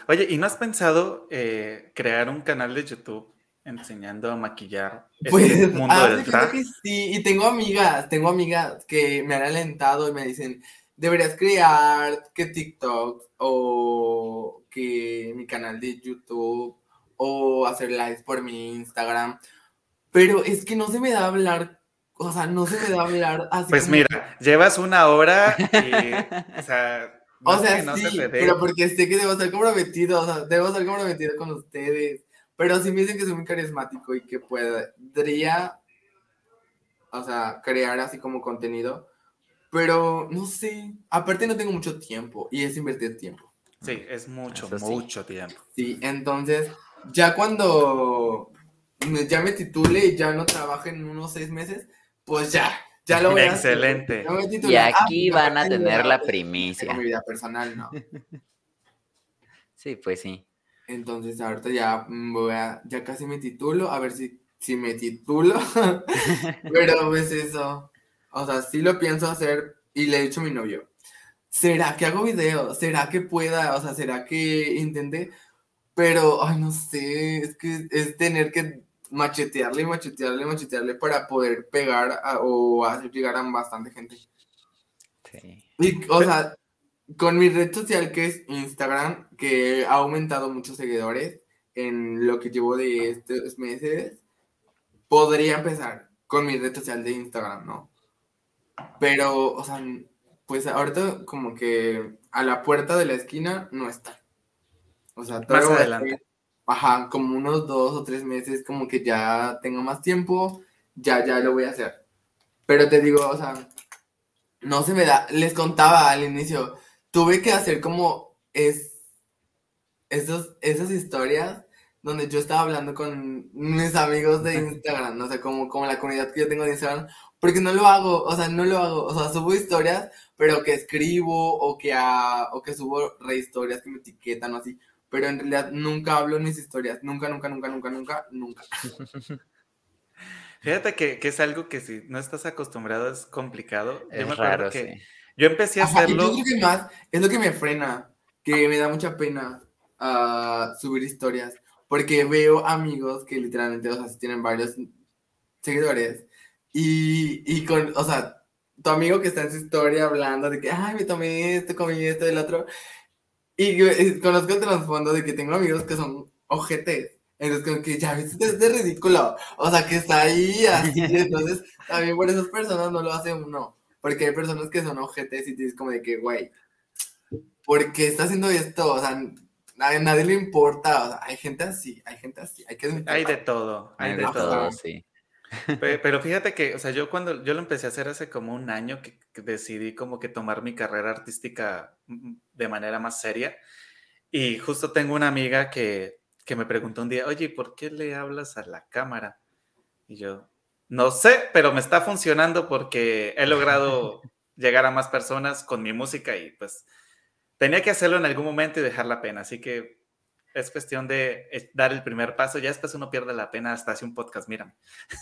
Oye, ¿y no has pensado eh, crear un canal de YouTube enseñando a maquillar este pues, mundo ah, del drag. sí, y tengo amigas, tengo amigas que me han alentado y me dicen, deberías crear que TikTok o que mi canal de YouTube o hacer lives por mi Instagram. Pero es que no se me da hablar, o sea, no se me da hablar así. Pues mira, llevas una hora y, o sea, *laughs* o sea, sí, pero porque sé que debo estar comprometido, o sea, debo estar comprometido con ustedes. Pero sí me dicen que soy muy carismático y que podría, o sea, crear así como contenido. Pero no sé, aparte no tengo mucho tiempo y es invertir tiempo. Sí, es mucho, mucho tiempo. Sí, entonces, ya cuando ya me titule y ya no trabaje en unos seis meses, pues ya, ya lo voy a Excelente. y aquí ah, van a tener la primicia. mi vida personal, no. *laughs* sí, pues sí. Entonces ahorita ya mm, voy a, ya casi me titulo, a ver si, si me titulo. *laughs* Pero pues eso, o sea, sí lo pienso hacer y le he dicho a mi novio, ¿será que hago video? ¿Será que pueda? O sea, ¿será que intente? Pero, ay, no sé, es que es tener que machetearle, machetearle, machetearle para poder pegar o hacer llegar a bastante gente. Sí. Y, o sea, con mi red social que es Instagram, que ha aumentado muchos seguidores en lo que llevo de estos meses, podría empezar con mi red social de Instagram, ¿no? Pero, o sea, pues ahorita como que a la puerta de la esquina no está. O sea, más adelante. Ajá, como unos dos o tres meses, como que ya tengo más tiempo, ya, ya lo voy a hacer. Pero te digo, o sea, no se me da, les contaba al inicio, tuve que hacer como es, esos, esas historias donde yo estaba hablando con mis amigos de Instagram, no sé, como, como la comunidad que yo tengo de Instagram, porque no lo hago, o sea, no lo hago, o sea, subo historias, pero que escribo o que, o que subo rehistorias que me etiquetan o así, pero en realidad nunca hablo en mis historias, nunca, nunca, nunca, nunca, nunca, nunca. *laughs* Fíjate que, que, es algo que si no estás acostumbrado es complicado. Es raro, que, yo empecé a hacerlo. que más es lo que me frena, que me da mucha pena uh, subir historias, porque veo amigos que literalmente, o sea, tienen varios seguidores. Y, y con, o sea, tu amigo que está en su historia hablando de que, ay, me tomé esto, comí esto, el otro. Y, conozco el trasfondo de que tengo amigos que son ojetes. Entonces, como que ya viste, es de ridículo. O sea, que está ahí así. *laughs* Entonces, también por esas personas no lo hace uno. Porque hay personas que son ojetes y dices como de que, güey, ¿por qué está haciendo esto? O sea, a nadie le importa. O sea, hay gente así, hay gente así. Hay, que hay de todo, hay, de, todo, sí. Pero fíjate que, o sea, yo cuando yo lo empecé a hacer hace como un año que, decidí como que tomar mi carrera artística mm, de manera más seria. Y justo tengo una amiga que, que me preguntó un día, oye, ¿por qué le hablas a la cámara? Y yo, no sé, pero me está funcionando porque he logrado *laughs* llegar a más personas con mi música y pues tenía que hacerlo en algún momento y dejar la pena. Así que es cuestión de eh, dar el primer paso. Ya después uno pierde la pena hasta hace un podcast, mírame.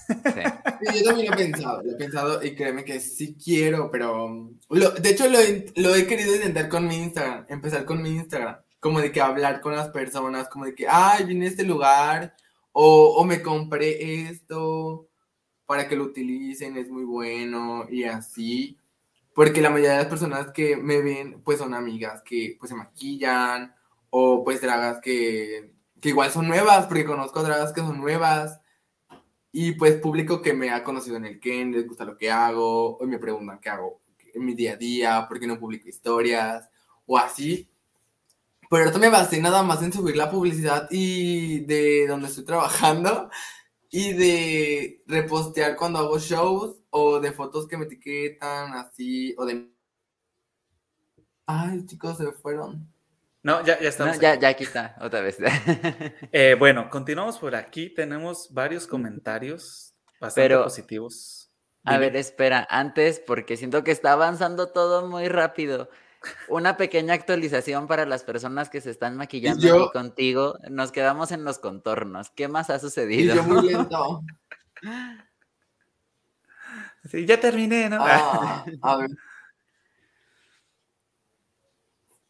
yo también lo he pensado, lo he pensado y créeme que sí quiero, pero de hecho lo he, querido intentar con mi Instagram, empezar con mi Instagram, como de que hablar con las personas, como de que, ay, vine a este lugar o, o me compré esto para que lo utilicen, es muy bueno y así. Porque la mayoría de las personas que me ven, pues son amigas que pues se maquillan o pues dragas que, que igual son nuevas, porque conozco dragas que son nuevas, y pues público que me ha conocido en el Ken, les gusta lo que hago, hoy me preguntan qué hago en mi día a día, por qué no publico historias, o así. Pero ahorita me basé nada más en subir la publicidad y de donde estoy trabajando y de repostear cuando hago shows o de fotos que me etiquetan así o de... Ay, chicos, se fueron. No, ya, ya estamos. ya, ya aquí está, otra vez. *laughs* Eh, bueno, continuamos por aquí. Tenemos varios comentarios bastante positivos. A ver, espera, antes, porque siento que está avanzando todo muy rápido. Una pequeña actualización para las personas que se están maquillando aquí contigo. Nos quedamos en los contornos. ¿Qué más ha sucedido? Y yo muy *laughs* lento. Sí, ya terminé, ¿no? Ah, a ver.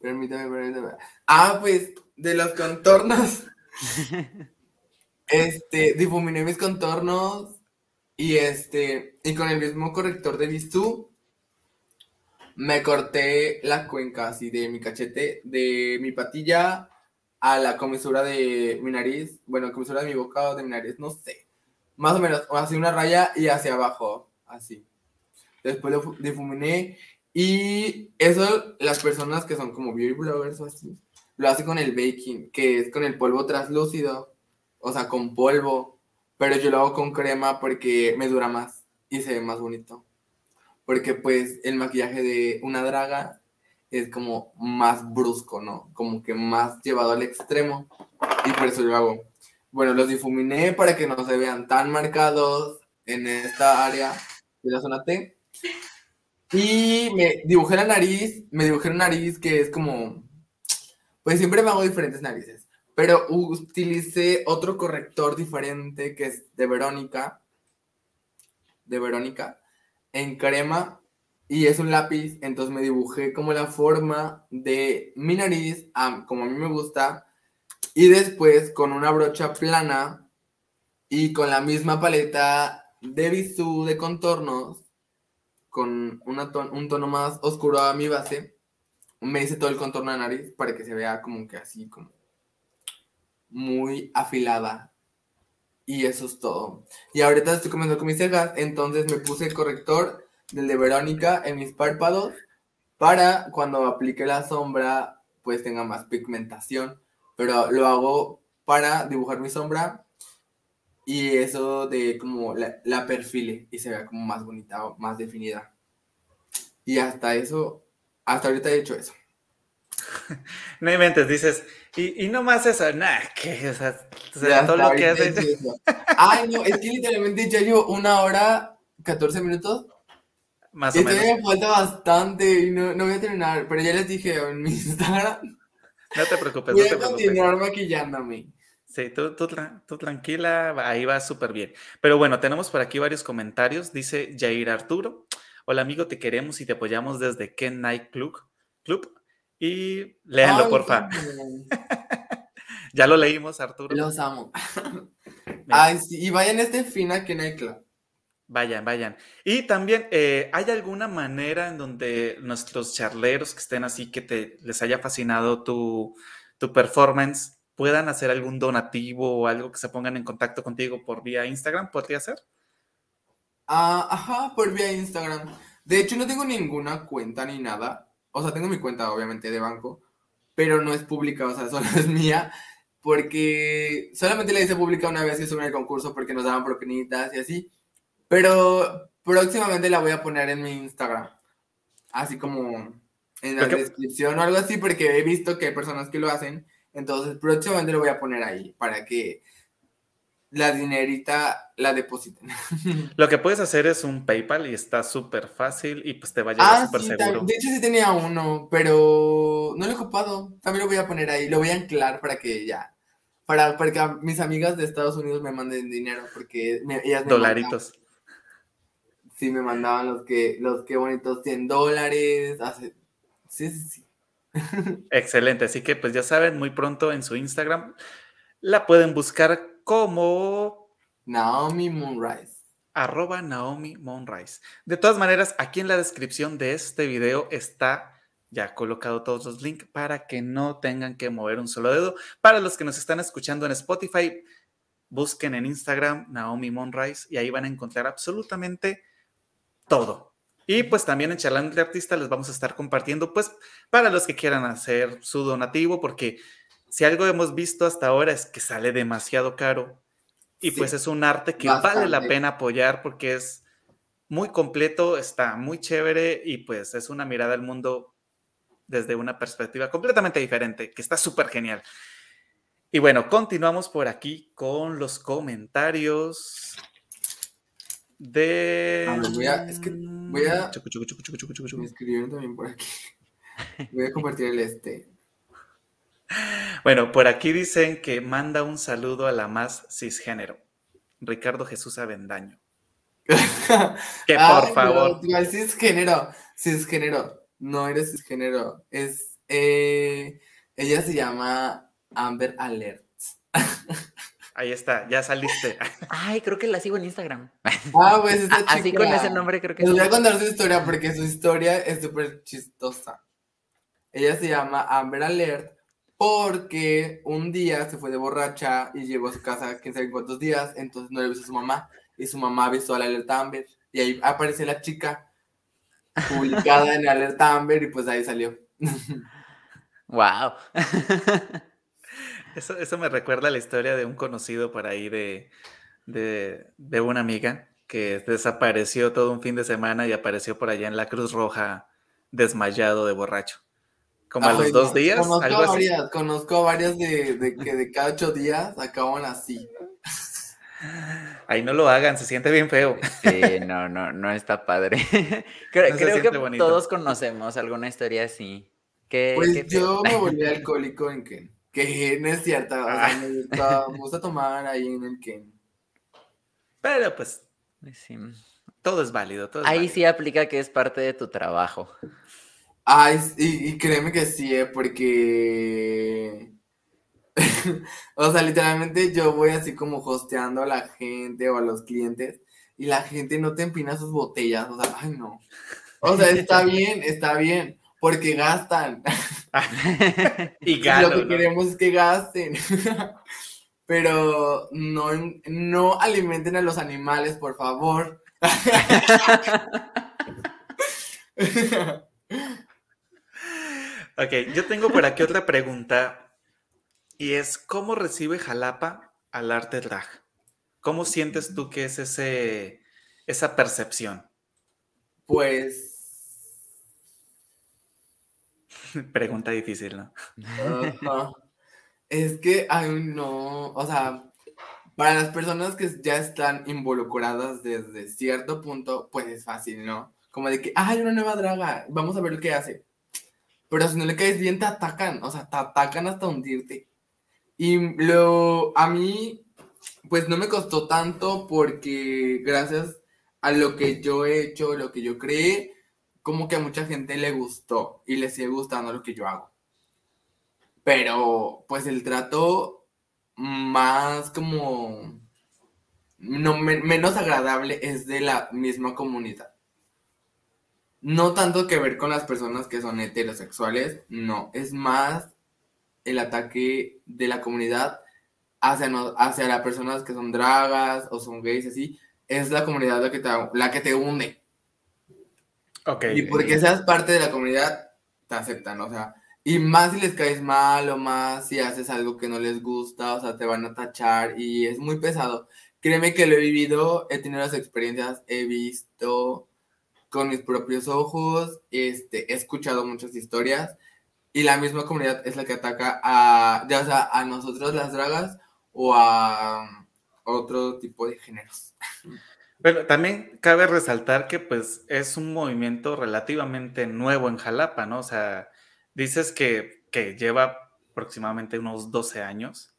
Permítame, permítame. Ah, pues, de los contornos. *laughs* este, difuminé mis contornos y este, y con el mismo corrector de Vistú, me corté la cuenca así de mi cachete, de mi patilla a la comisura de mi nariz, bueno, comisura de mi boca o de mi nariz, no sé. Más o menos, así una raya y hacia abajo, así. Después lo difuminé y eso, las personas que son como beauty o así, lo hacen con el baking, que es con el polvo translúcido, o sea, con polvo. Pero yo lo hago con crema porque me dura más y se ve más bonito. Porque pues el maquillaje de una draga es como más brusco, ¿no? Como que más llevado al extremo. Y por eso lo hago. Bueno, los difuminé para que no se vean tan marcados en esta área de la zona T. Y me dibujé la nariz, me dibujé una nariz que es como, pues siempre me hago diferentes narices, pero utilicé otro corrector diferente que es de Verónica, de Verónica, en crema y es un lápiz, entonces me dibujé como la forma de mi nariz, como a mí me gusta, y después con una brocha plana y con la misma paleta de bisú de contornos con un tono más oscuro a mi base, me hice todo el contorno de nariz para que se vea como que así, como muy afilada. Y eso es todo. Y ahorita estoy comenzando con mis cejas, entonces me puse el corrector del de Verónica en mis párpados para cuando aplique la sombra, pues tenga más pigmentación. Pero lo hago para dibujar mi sombra y eso de como la, perfile y se vea como más bonita o más definida. Y hasta eso, hasta ahorita he hecho eso. *laughs* no inventes, dices, y, y no más eso, nada, que, o sea, todo lo que haces. Ay, no, es que literalmente ya llevo una hora, 14 minutos. Más o menos. me falta bastante y no, no voy a terminar, pero ya les dije en mi Instagram. No te preocupes. Voy a continuar maquillándome. Sí, tú, tú, tranquila, ahí va súper bien. Pero bueno, tenemos por aquí varios comentarios. Dice Jair Arturo. Hola amigo, te queremos y te apoyamos desde Ken Night Club. Club. Y léanlo, por porfa. *laughs* ya lo leímos, Arturo. Los amo. *laughs* Ay, sí, y vayan este fin a Ken Night Club. Vayan, vayan. Y también, eh, ¿hay alguna manera en donde nuestros charleros que estén así, que te, les haya fascinado tu, tu performance, puedan hacer algún donativo o algo que se pongan en contacto contigo por vía Instagram? ¿Podría ser? Ah, ajá, por vía Instagram. De hecho, no tengo ninguna cuenta ni nada. O sea, tengo mi cuenta, obviamente, de banco, pero no es pública, o sea, *laughs* solo es mía, porque solamente la hice pública una vez que en el concurso porque nos daban propinitas y así. Pero próximamente la voy a poner en mi Instagram. Así como en la descripción o algo así, porque he visto que hay personas que lo hacen. Entonces próximamente lo voy a poner ahí para que la dinerita la depositen. *laughs* Lo que puedes hacer es un PayPal y está súper fácil y pues te va a llegar ah, súper seguro. De hecho sí tenía uno, pero no lo he ocupado. También lo voy a poner ahí, lo voy a anclar para que ya, para, para que mis amigas de Estados Unidos me manden dinero, porque ellas me Dolaritos sí me mandaban los que, los que bonitos 100 dólares. Sí, sí, sí. *laughs* Excelente, así que pues ya saben, muy pronto en su Instagram la pueden buscar como Naomi Moonrise. Arroba Naomi Moonrise. De todas maneras, aquí en la descripción de este video está ya colocado todos los links para que no tengan que mover un solo dedo. Para los que nos están escuchando en Spotify, busquen en Instagram Naomi Moonrise y ahí van a encontrar absolutamente todo. Y pues también en Charlando de Artista les vamos a estar compartiendo, pues para los que quieran hacer su donativo, porque si algo hemos visto hasta ahora es que sale demasiado caro y pues es un arte que vale la pena apoyar porque es muy completo, está muy chévere y pues es una mirada al mundo desde una perspectiva completamente diferente, que está súper genial. Y bueno, continuamos por aquí con los comentarios de. Ah, voy a, es que voy a. Me escribieron también por aquí. Voy a compartir el este. Bueno, por aquí dicen que manda un saludo a la más cisgénero, Ricardo Jesús Avendaño. *laughs* que por favor. No, cisgénero, cisgénero. No eres cisgénero. Es. Eh, ella se llama Amber Alert. *laughs* Ahí está, ya saliste. *laughs* Ay, creo que la sigo en Instagram. Ah, pues esta *laughs* chica. Así con ese nombre creo que Les voy a contar su historia porque su historia es súper chistosa. Ella se llama Amber Alert porque un día se fue de borracha y llegó a su casa, quién sabe cuántos días, entonces no le avisó a su mamá y su mamá avisó a la Alerta Amber y ahí aparece la chica publicada en Alerta Amber y pues ahí salió. *laughs* Wow. Eso, me recuerda a la historia de un conocido por ahí de, de, una amiga que desapareció todo un fin de semana y apareció por allá en la Cruz Roja desmayado de borracho. Como a los dos días. Conozco algo varias, conozco varias de, que de cada ocho días acaban así. Ahí no lo hagan, se siente bien feo. Sí, no, no, no está padre. *laughs* creo, que todos conocemos alguna historia así. pues yo me *laughs* volví alcohólico en que que no es cierto, ah. me, gusta, tomar ahí en el que. Pero pues, todo es válido. ahí sí aplica que es parte de tu trabajo. Ay, y, créeme que sí, ¿eh? porque. *laughs* o sea, literalmente yo voy así como hosteando a la gente o a los clientes y la gente no te empina sus botellas. O sea, ay, no. O sea, está *laughs* bien, está bien porque gastan. *laughs* *laughs* *laughs* y Lo que queremos es que gasten. *laughs* Pero no, no alimenten a los animales, por favor. ok, yo tengo por aquí otra pregunta. Y es, ¿cómo recibe Jalapa al arte drag? ¿Cómo sientes tú que es ese, esa percepción? Pues *laughs* Pregunta difícil, ¿no? Es que, ay, no, o sea, para las personas que ya están involucradas desde cierto punto, pues es fácil, ¿no? Como de que, hay una nueva draga, vamos a ver lo que hace. Pero si no le caes bien, te atacan, o sea, te atacan hasta hundirte. Y lo, a mí, pues no me costó tanto porque gracias a lo que yo he hecho, lo que yo creé, como que a mucha gente le gustó y le sigue gustando lo que yo hago. Pero pues el trato más como no, menos agradable es de la misma comunidad. No tanto que ver con las personas que son heterosexuales, no, es más el ataque de la comunidad hacia, hacia las personas que son dragas o son gays, así, es la comunidad la que te, la que te une. Okay. Y porque seas parte de la comunidad, te aceptan, o sea, y más si les caes mal o más si haces algo que no les gusta, o sea, te van a tachar y es muy pesado. Créeme que lo he vivido, he tenido las experiencias, he visto con mis propios ojos, este, he escuchado muchas historias y la misma comunidad es la que ataca a, ya sea a nosotros las dragas o a otro tipo de géneros. *laughs* Pero también cabe resaltar que pues es un movimiento relativamente nuevo en Jalapa, ¿no? O sea, dices que, que lleva aproximadamente unos 12 años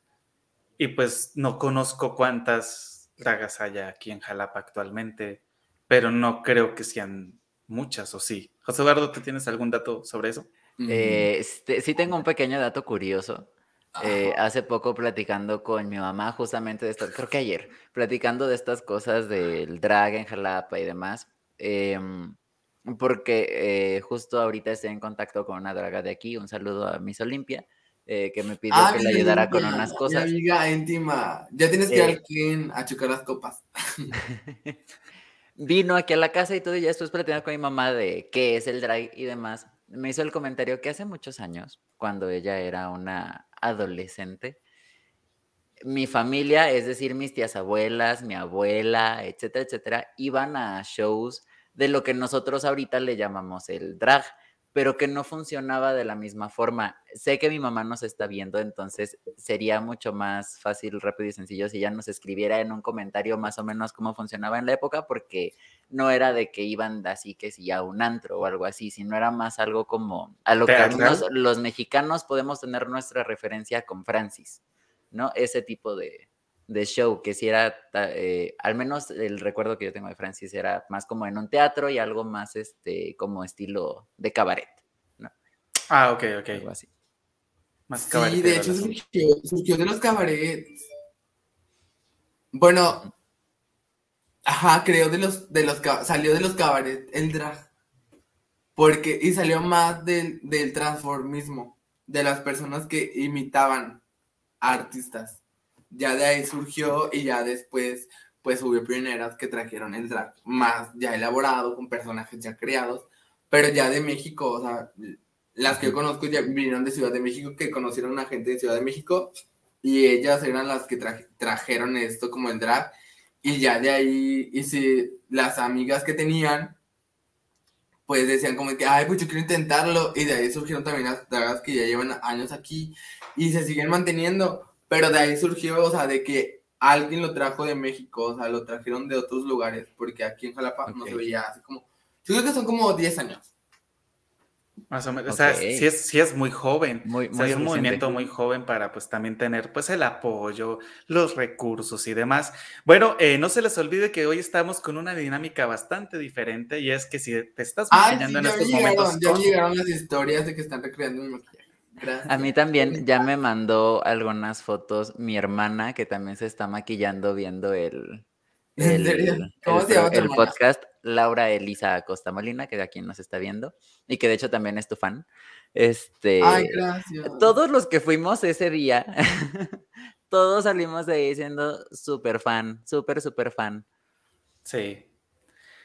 y pues no conozco cuántas dragas haya aquí en Jalapa actualmente, pero no creo que sean muchas, ¿o sí? José Eduardo, ¿tú tienes algún dato sobre eso? Eh, este, sí tengo un pequeño dato curioso. Eh, hace poco platicando con mi mamá justamente de esto, creo que ayer, platicando de estas cosas del drag en Jalapa y demás, em, porque eh, justo ahorita estoy en contacto con una draga de aquí, un saludo a Miss Olimpia, que me pidió que le ayudara con unas cosas. Mi amiga íntima, ya tienes que ir a chocar las copas. *laughs* *laughs* Vino aquí a la casa y todo, y ya después platicando con mi mamá de qué es el drag y demás me hizo el comentario que hace muchos años, cuando ella era una adolescente, mi familia, es decir, mis tías abuelas, mi abuela, etcétera, etcétera, iban a shows de lo que nosotros ahorita le llamamos el drag, pero que no funcionaba de la misma forma. Sé que mi mamá nos está viendo, entonces sería mucho más fácil, rápido y sencillo si ella nos escribiera en un comentario más o menos cómo funcionaba en la época, porque no era de que iban así que si a un antro o algo así, sino era más algo como a lo que los mexicanos podemos tener nuestra referencia con Francis, ¿no? Ese tipo de, de show, que si era, eh, al menos el recuerdo que yo tengo de Francis era más como en un teatro y algo más este, como estilo de cabaret, ¿no? Ah, ok, ok. Algo así. Más sí, de hecho surgió, de los cabarets. Bueno, ajá, creo de los, de los, salió de los cabarets el drag. Porque, y salió más del, del transformismo, de las personas que imitaban artistas. Ya de ahí surgió y ya después pues hubo pioneras que trajeron el drag más ya elaborado, con personajes ya creados, pero ya de México, o sea, las que yo conozco ya vinieron de Ciudad de México, que conocieron a gente de Ciudad de México, y ellas eran las que trajeron esto como el drag, y ya de ahí, y si las amigas que tenían, pues decían como que, ay, pues yo quiero intentarlo, y de ahí surgieron también las dragas que ya llevan años aquí, y se siguen manteniendo, pero de ahí surgió, o sea, de que alguien lo trajo de México, o sea, lo trajeron de otros lugares, porque aquí en Jalapa no se veía así como, yo creo que son como 10 años. Más o menos, o sea, sí es, sí es muy joven, muy, es un movimiento muy joven para pues también tener pues el apoyo, los recursos y demás. Bueno, eh, no se les olvide que hoy estamos con una dinámica bastante diferente y es que si te estás maquillando en estos momentos... Ya llegaron las historias de que están recreando mi maquillaje. A mí también ya me mandó algunas fotos mi hermana que también se está maquillando viendo el, el, podcast, Laura Elisa Acosta Molina, que de aquí nos está viendo y que de hecho también es tu fan. Este, Ay, gracias. Todos los que fuimos ese día, *laughs* todos salimos de ahí siendo súper fan, súper, súper fan. Sí.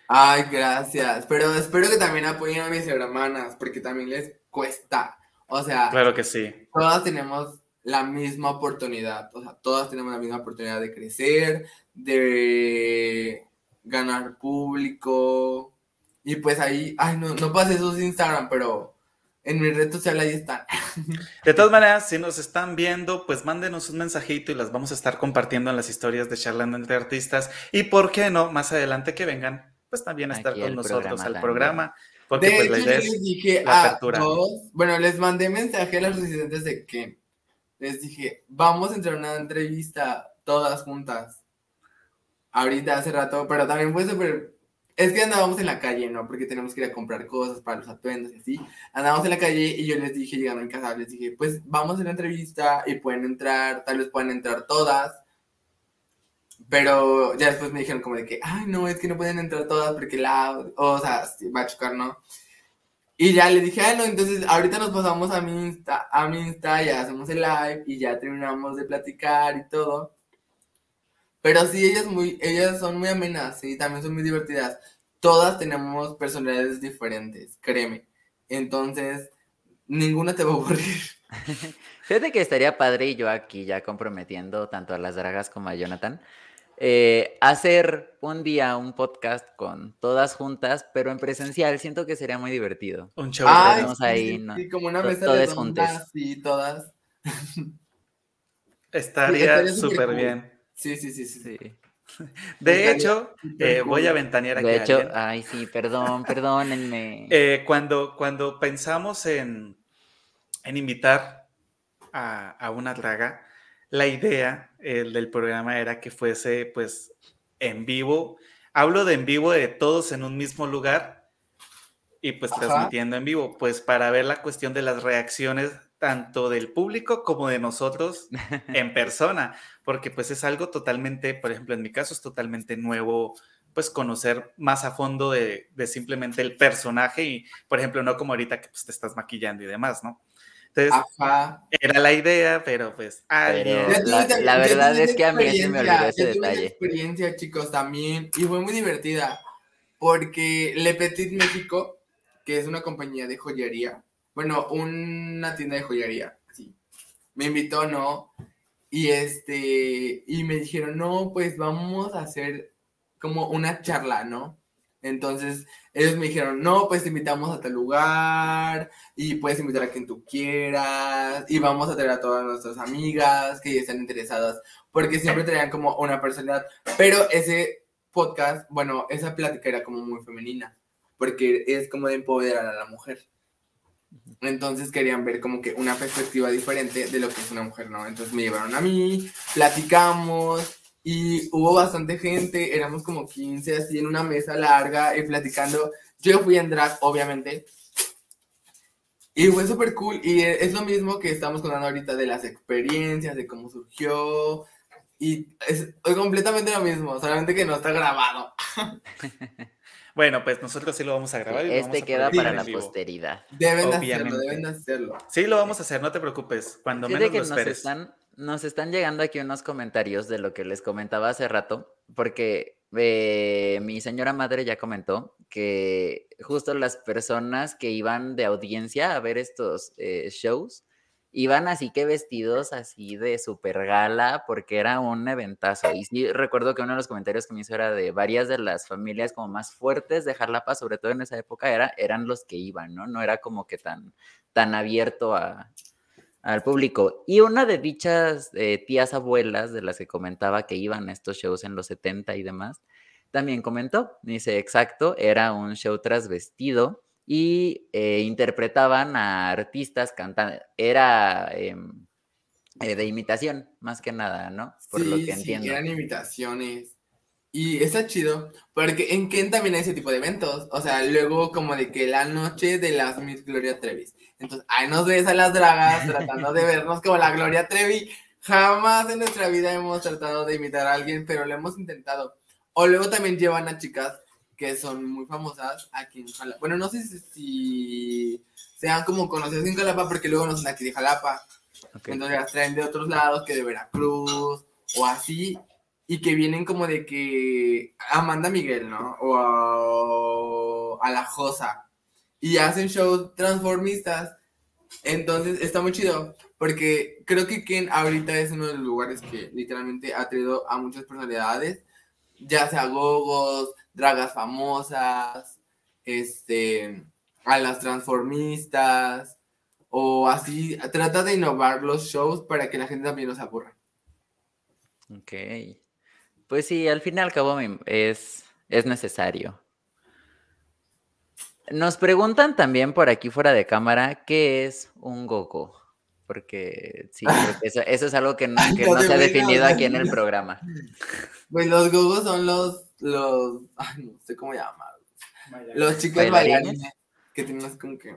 Ay, gracias. Pero espero que también apoyen a mis hermanas, porque también les cuesta. O sea, claro que sí. Todas tenemos la misma oportunidad, o sea, todas tenemos la misma oportunidad de crecer, de ganar público. Y pues ahí, ay, no, no pasé sus Instagram, pero en mi red social ahí están. *laughs* De todas maneras, si nos están viendo, pues mándenos un mensajito y las vamos a estar compartiendo en las historias de Charlando entre Artistas. Y por qué no, más adelante que vengan, pues también estar con nosotros al programa. Porque de pues, hecho, les dije a todos, bueno, les mandé mensaje a los residentes de que les dije, vamos a entrar a una entrevista todas juntas. Ahorita hace rato, pero también fue súper... Es que andábamos en la calle, ¿no? Porque tenemos que ir a comprar cosas para los atuendos y así. Andábamos en la calle y yo les dije, llegando a casa, les dije, pues vamos a la entrevista y pueden entrar, tal vez puedan entrar todas. Pero ya después me dijeron como de que, ay, no, es que no pueden entrar todas porque la, o sea, va a chocar, ¿no? Y ya le dije, ay, no, entonces ahorita nos pasamos a mi Insta, a mi Insta, ya hacemos el live y ya terminamos de platicar y todo. Pero sí, ellas, muy, ellas son muy amenas, sí, también son muy divertidas. Todas tenemos personalidades diferentes, créeme. Entonces, ninguna te va a aburrir. *laughs* Fíjate que estaría padre y yo aquí ya comprometiendo tanto a las dragas como a Jonathan eh, hacer un día un podcast con todas juntas, pero en presencial, siento que sería muy divertido. Un show. ahí, ¿no? como una mesa todas juntas. Sí, todas. Estaría súper bien. Sí, sí, sí, sí. *laughs* De hecho, eh, voy a ventanear aquí. De hecho, ay, sí, perdón, perdónenme. *laughs* Eh, cuando, cuando pensamos en, en invitar a, a una draga, la idea el del programa era que fuese pues en vivo. Hablo de en vivo de todos en un mismo lugar y pues transmitiendo en vivo, pues para ver la cuestión de las reacciones tanto del público como de nosotros *laughs* en persona, porque pues es algo totalmente, por ejemplo, en mi caso es totalmente nuevo, pues conocer más a fondo de, de simplemente el personaje y, por ejemplo, no como ahorita que pues te estás maquillando y demás, ¿no? era la idea, pero pues. la, verdad es que a mí se me olvidó ese detalle. experiencia, chicos, también. Y fue muy divertida. Porque Le Petit México, que es una compañía de joyería, bueno, una tienda de joyería, sí. Me invitó, ¿no? Y este, y me dijeron, no, pues vamos a hacer como una charla, ¿no? Entonces, ellos me dijeron, no, pues te invitamos a tal lugar y puedes invitar a quien tú quieras y vamos a tener a todas nuestras amigas que están interesadas, porque siempre traían como una personalidad. Pero ese podcast, bueno, esa plática era como muy femenina, porque es como de empoderar a la mujer. Entonces querían ver como que una perspectiva diferente de lo que es una mujer, ¿no? Entonces me llevaron a mí, platicamos y hubo bastante gente, éramos como 15 así en una mesa larga y platicando. Yo fui en drag, obviamente. Y fue súper cool y es lo mismo que estamos contando ahorita de las experiencias, de cómo surgió. Y es, completamente lo mismo, solamente que no está grabado. *laughs* Bueno, pues nosotros sí lo vamos a grabar. Y este queda para la posteridad. Deben hacerlo, deben hacerlo. Sí, lo vamos a hacer, no te preocupes. Cuando menos lo esperes. Nos están llegando aquí unos comentarios de lo que les comentaba hace rato, porque eh, mi señora madre ya comentó que justo las personas que iban de audiencia a ver estos eh, shows iban así que vestidos así de super gala porque era un eventazo. Y sí recuerdo que uno de los comentarios que me hizo era de varias de las familias como más fuertes de Jalapa, sobre todo en esa época, era, eran los que iban, ¿no? No era como que tan, tan abierto a, al público. Y una de dichas eh, tías abuelas de las que comentaba que iban a estos shows en los 70 y demás, también comentó, dice, exacto, era un show trasvestido y eh, interpretaban a artistas cantando, era em, eh, de imitación, más que nada, ¿no? Por lo que entiendo. Sí, eran imitaciones. Y está chido, porque en Ken también hay ese tipo de eventos. O sea, luego como de que la noche de las Miss Gloria Trevis. Entonces, ahí nos ves a las dragas tratando de vernos como la Gloria Trevi. Jamás en nuestra vida hemos tratado de imitar a alguien, pero lo hemos intentado. O luego también llevan a chicas que son muy famosas aquí en Jalapa. Bueno, no sé si, sean como conocidas en Jalapa, porque luego no son aquí de Jalapa. Entonces las traen de otros lados, que de Veracruz, o así, y que vienen como de que Amanda Miguel, ¿no? O a, a la Josa. Y hacen shows transformistas. Entonces está muy chido. Porque creo que Ken ahorita es uno de los lugares que literalmente ha traído a muchas personalidades. Ya sea gogos, dragas famosas, este, a las transformistas. O así. Trata de innovar los shows para que la gente también los aburra. Ok. Pues sí, al fin y al cabo es, es necesario. Nos preguntan también por aquí fuera de cámara qué es un gogo, porque sí, *laughs* eso, es algo que no, se ha definido aquí en el programa. Pues los gogos son los, los, ay, no sé cómo llamarlos, los chicos bailarines que tienen como que,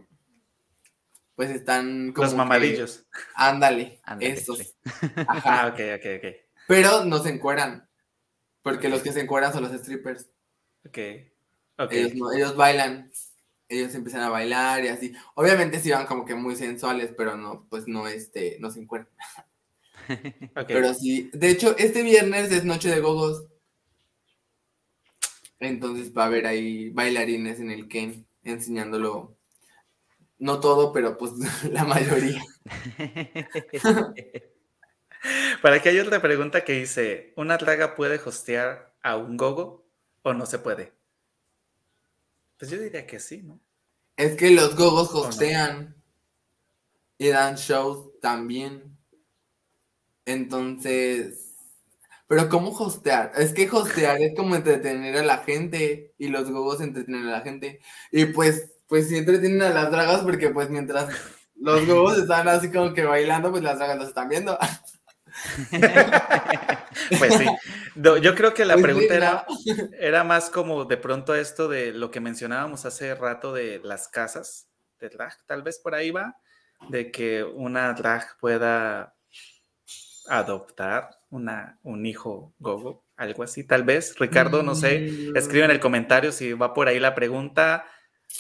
pues están como Los mamadillos. ándale, estos. Ajá. *laughs* Ah, ok, ok, ok. Pero no se encueran. Porque los que se encuentran son los strippers. Ok. okay. Ellos, bailan, ellos empiezan a bailar y así. Obviamente sí van como que muy sensuales, pero no, pues no, este, no se encuentran. *laughs* Pero sí, de hecho, este viernes es Noche de Gogos. Entonces va a haber ahí bailarines en el Ken enseñándolo. No todo, pero pues *laughs* la mayoría. *laughs* Para que hay otra pregunta que dice, ¿una draga puede hostear a un gogo o no se puede? Pues yo diría que sí, ¿no? Es que los gogos hostean y dan shows también. Entonces, pero ¿cómo hostear? Es que hostear es como entretener a la gente y los gogos entretienen a la gente. Y pues, pues sí entretienen a las dragas porque pues mientras los gogos están así como que bailando, pues las dragas los están viendo. *laughs* pues sí. yo creo que la pues pregunta era, *laughs* era más como de pronto esto de lo que mencionábamos hace rato de las casas de drag. Tal vez por ahí va, de que una drag pueda adoptar una, un hijo gogo, algo así, tal vez. Ricardo, no sé, mm. escribe en el comentario si va por ahí la pregunta,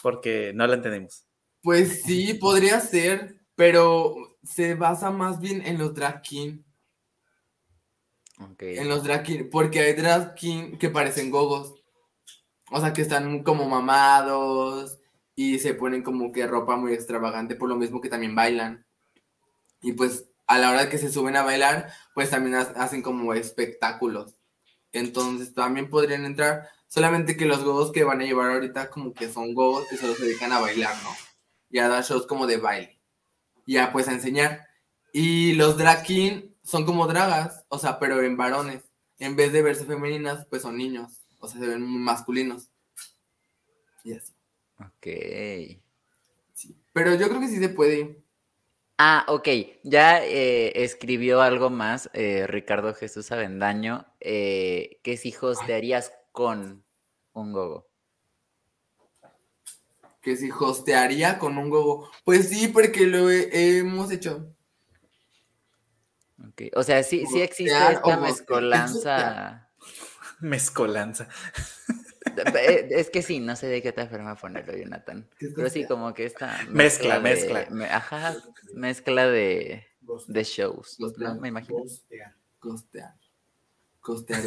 porque no la entendemos. Pues sí, podría ser, pero se basa más bien en los drag king. En los drag king, porque hay drag king que parecen gogos. O sea, que están como mamados y se ponen como que ropa muy extravagante, por lo mismo que también bailan. Y pues a la hora que se suben a bailar, pues también hacen como espectáculos. Entonces también podrían entrar, solamente que los gogos que van a llevar ahorita como que son gogos que solo se dedican a bailar, ¿no? Y a dar shows como de baile. Ya pues a enseñar. Y los drag king son como dragas, o sea, pero en varones. En vez de verse femeninas, pues son niños. O sea, se ven masculinos. Y así. Ok. Sí. Pero yo creo que sí se puede. Ah, ok. Ya eh, escribió algo más eh, Ricardo Jesús Avendaño, eh, que si hostearías con un gogo. Que si hostearía con un gogo. Pues sí, porque lo hemos hecho. Okay. O sea, sí, sí existe esta *laughs* mezcolanza. Mezcolanza. Eh, es que sí, no sé de qué te enferma ponerlo, Jonathan. Pero sí, como que esta mezcla, mezcla. ajá, mezcla de, de shows. me imagino. Costear. Costear.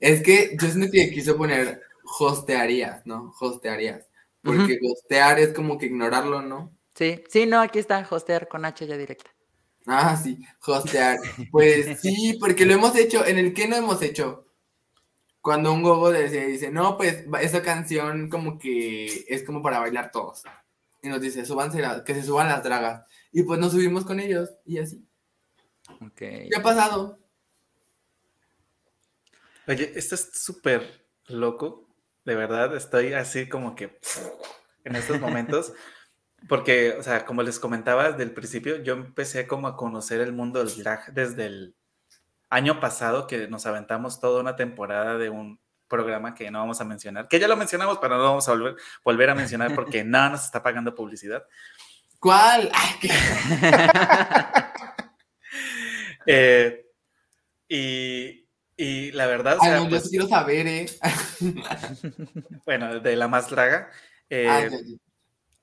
es que yo siento que quiso poner hostearías, ¿no? Hostearías. Porque hostear es como que ignorarlo, ¿no? Sí, sí, no, aquí está, hostear con H ya directa. Ah, sí, hostear. Pues *laughs* sí, porque lo hemos hecho. ¿En el que no hemos hecho? Cuando un gogo dice, dice, no, pues esa canción como que es como para bailar todos. Y nos dice, súbanse que se suban las dragas. Y pues nos subimos con ellos y así. Ok. ¿Qué ha pasado? Oye, esto es súper loco. De verdad, estoy así como que en estos momentos. *laughs* Porque, o sea, como les comentaba desde el principio, yo empecé como a conocer el mundo del drag desde el año pasado que nos aventamos toda una temporada de un programa que no vamos a mencionar, que ya lo mencionamos, pero no vamos a volver, volver a mencionar porque *laughs* nada nos está pagando publicidad. ¿Cuál? *laughs* Eh, y, la verdad... yo pues quiero saber, ¿eh? *laughs* bueno, de la más draga. Eh,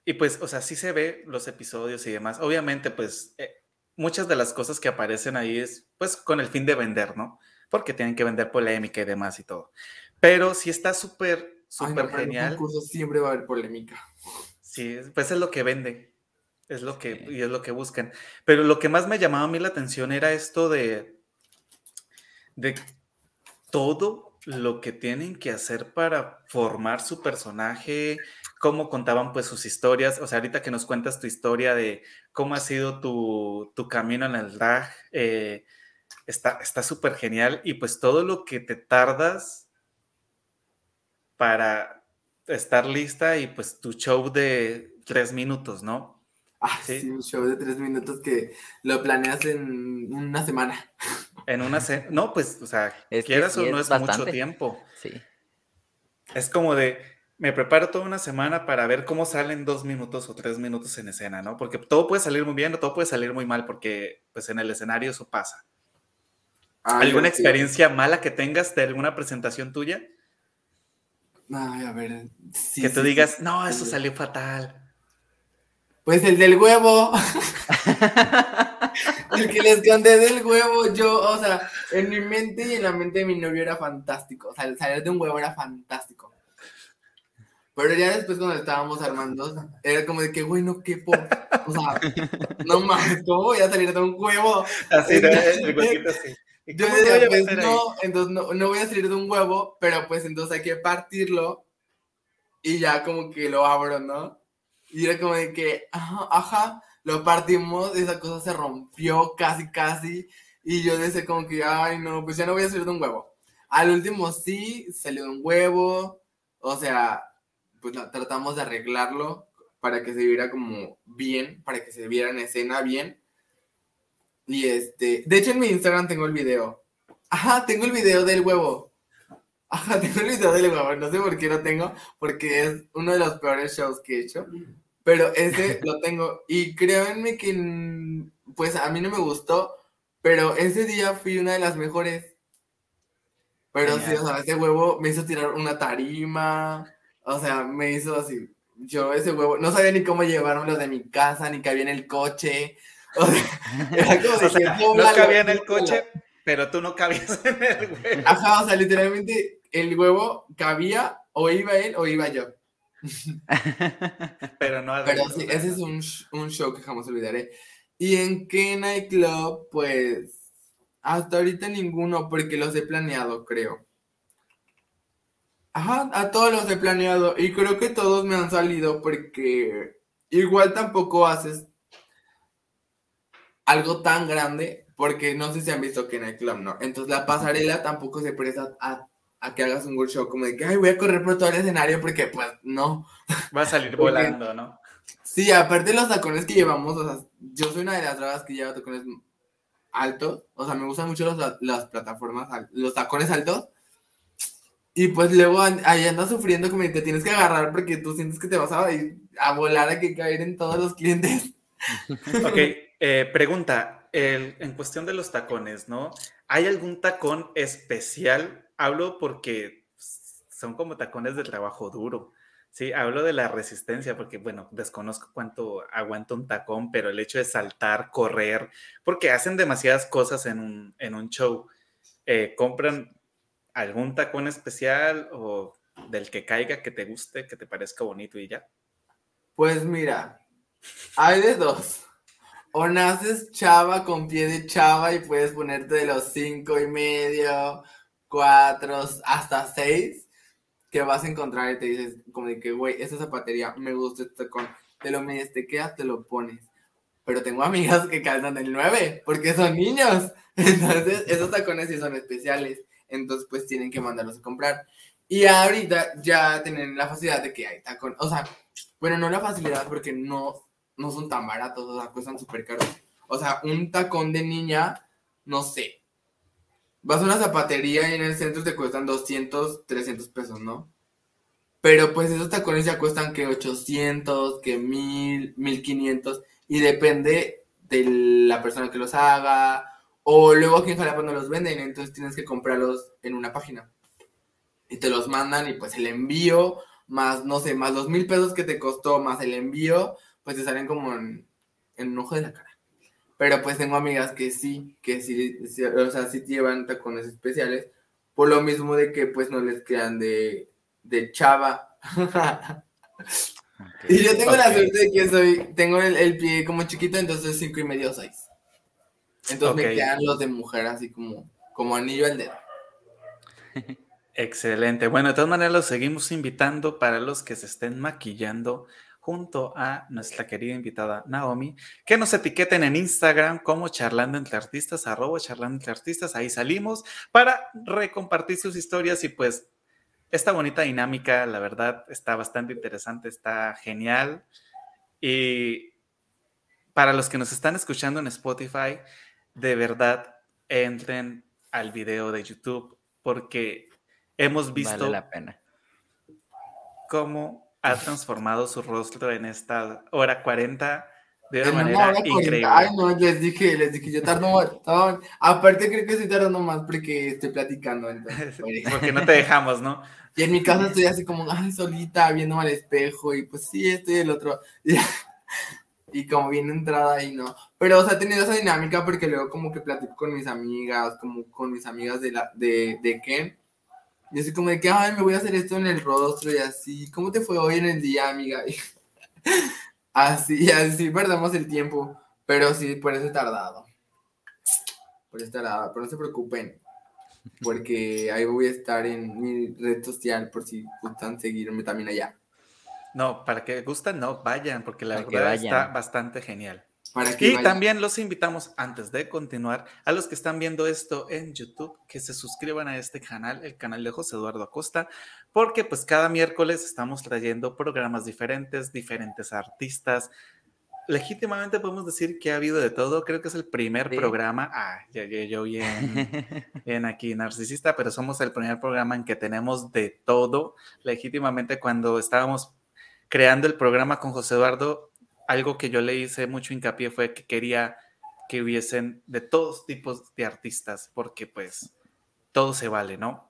y pues, o sea, sí se ve los episodios y demás. Obviamente, pues, eh, muchas de las cosas que aparecen ahí es pues con el fin de vender, ¿no? Porque tienen que vender polémica y demás y todo. Pero sí está súper, súper genial. En siempre va a haber polémica. Sí, pues es lo que vende. Es lo que, y es lo que buscan. Pero lo que más me llamaba a mí la atención era esto de, de todo lo que tienen que hacer para formar su personaje, cómo contaban pues sus historias, o sea, ahorita que nos cuentas tu historia de cómo ha sido tu, camino en el drag, eh, está súper genial y pues todo lo que te tardas para estar lista y pues tu show de tres minutos, ¿no? Ah, sí, un show de tres minutos que lo planeas en una semana. *laughs* En una semana, no, pues, o sea, quieras o no es mucho tiempo. Sí. Es como de, me preparo toda una semana para ver cómo salen dos minutos o tres minutos en escena, ¿no? Porque todo puede salir muy bien o todo puede salir muy mal, porque pues en el escenario eso pasa. ¿Alguna experiencia mala que tengas de alguna presentación tuya? Ay, a ver. que tú digas, no, eso salió fatal. Pues el del huevo. *laughs* el que les conté del huevo, yo, o sea, en mi mente y en la mente de mi novio era fantástico. O sea, el salir de un huevo era fantástico. Pero ya después cuando estábamos armando, era como de que, güey, no quepo. O sea, no mames, ¿cómo voy a salir de un huevo? Así, ¿no? el huevito así. Yo decía, pues no, entonces no, no voy a salir de un huevo, pero pues entonces hay que partirlo y ya como que lo abro, ¿no? Y era como de que, ajá, ajá, lo partimos, esa cosa se rompió casi, casi, y yo decía como que, ay, no, pues ya no voy a salir de un huevo. Al último sí, salió de un huevo, o sea, pues tratamos de arreglarlo para que se viera como bien, para que se viera en escena bien. Y este, de hecho en mi Instagram tengo el video. Ajá, tengo el video del huevo. Ajá, *laughs* tengo el video del huevo. No sé por qué lo tengo, porque es uno de los peores shows que he hecho. Pero ese lo tengo. Y créanme que, pues a mí no me gustó, pero ese día fui una de las mejores. Pero sí, o sea, ese huevo me hizo tirar una tarima. O sea, me hizo así. Yo ese huevo, no sabía ni cómo llevármelo de mi casa, ni cabía en el coche. O sea, *laughs* era como no cabía en el coche, pero tú no cabías *laughs* en el huevo. Ajá, o sea, literalmente el huevo cabía, o iba él o iba yo. *laughs* pero no Pero sí, ese es un, un, show que jamás olvidaré. Y en qué nightclub, pues hasta ahorita ninguno, porque los he planeado, creo. Ajá, a todos los he planeado y creo que todos me han salido porque igual tampoco haces algo tan grande porque no sé si han visto que en el club no. Entonces la pasarela tampoco se presta a, que hagas un workshop como de que Ay, voy a correr por todo el escenario porque pues no. Va a salir *laughs* volando, ¿no? Sí, aparte de los tacones que llevamos, o sea, yo soy una de las dragas que lleva tacones altos, o sea, me gustan mucho las plataformas, los tacones altos y pues luego ahí andas sufriendo como que te tienes que agarrar porque tú sientes que te vas a, a volar a que caer en todos los clientes. *laughs* Ok, eh, pregunta, en cuestión de los tacones, ¿no? ¿Hay algún tacón especial? Hablo porque son como tacones de trabajo duro. Sí, hablo de la resistencia porque, bueno, desconozco cuánto aguanta un tacón, pero el hecho de saltar, correr, porque hacen demasiadas cosas en un, en un show. Eh, compran algún tacón especial o del que caiga que te guste, que te parezca bonito y ya? Pues mira, hay dos. O naces chava con pie de chava y puedes ponerte de los cinco y medio, cuatro, hasta seis, que vas a encontrar y te dices como de que, güey, esa zapatería, me gusta este tacón. Te lo medes, te quedas, te lo pones. Pero tengo amigas que calzan el 9 porque son niños. *laughs* Entonces, esos tacones sí son especiales entonces pues tienen que mandarlos a comprar. Y ahorita ya tienen la facilidad de que hay tacón, o sea, bueno, no la facilidad porque no, no son tan baratos, o sea, cuestan súper caros. O sea, un tacón de niña, no sé. Vas a una zapatería y en el centro te cuestan 200, 300 pesos, ¿no? Pero pues esos tacones ya cuestan que 800, que 1000, 1500 y depende de la persona que los haga, o luego aquí en Jalapa no los venden, entonces tienes que comprarlos en una página. Y te los mandan y pues el envío, más, no sé, más los mil pesos que te costó, más el envío, pues te salen como en, un ojo de la cara. Pero pues tengo amigas que sí, que sí, o sea, sí llevan tacones especiales, por lo mismo de que pues no les quedan de, chava. *laughs* y yo tengo la suerte de que soy, tengo el, el, pie como chiquito, entonces cinco y medio, seis. Entonces me quedan los de mujer así como, como anillo al dedo. Excelente. Bueno, de todas maneras los seguimos invitando para los que se estén maquillando junto a nuestra querida invitada Naomi, que nos etiqueten en Instagram como charlando entre artistas, arroba charlando entre artistas, ahí salimos para recompartir sus historias y pues esta bonita dinámica, la verdad, está bastante interesante, está genial. Y para los que nos están escuchando en Spotify, de verdad entren al video de YouTube porque hemos visto la pena. cómo ha transformado su rostro en esta hora 40 de una manera increíble. Ay, no, les dije, les dije, yo tardo montón. Aparte creo que estoy tardando más porque estoy platicando. Entonces, *laughs* porque no te dejamos, ¿no? Y en mi casa estoy así como, ay, solita, viendo al espejo, y pues sí, estoy el otro. *laughs* Y, como viene entrada y no. Pero, o sea, he tenido esa dinámica porque luego como que platico con mis amigas, como con mis amigas de, la, de, de Ken. Y así como de que, ay, me voy a hacer esto en el rostro y así. ¿Cómo te fue hoy en el día, amiga? *laughs* así, así perdemos el tiempo. Pero sí, por eso he tardado. Por eso he tardado. Pero no se preocupen porque ahí voy a estar en mi red social por si gustan seguirme también allá. No, para que gustan, no, vayan, porque la verdad está bastante genial. y también los invitamos, antes de continuar, a los que están viendo esto en YouTube, que se suscriban a este canal, el canal de José Eduardo Acosta, porque pues cada miércoles estamos trayendo programas diferentes, diferentes artistas, legítimamente podemos decir que ha habido de todo. Creo que es el primer programa. Ah, ya, yo bien, bien aquí narcisista, pero somos el primer programa en que tenemos de todo. Legítimamente, cuando estábamos creando el programa con José Eduardo, algo que yo le hice mucho hincapié fue que quería que hubiesen de todos tipos de artistas, porque pues todo se vale, ¿no?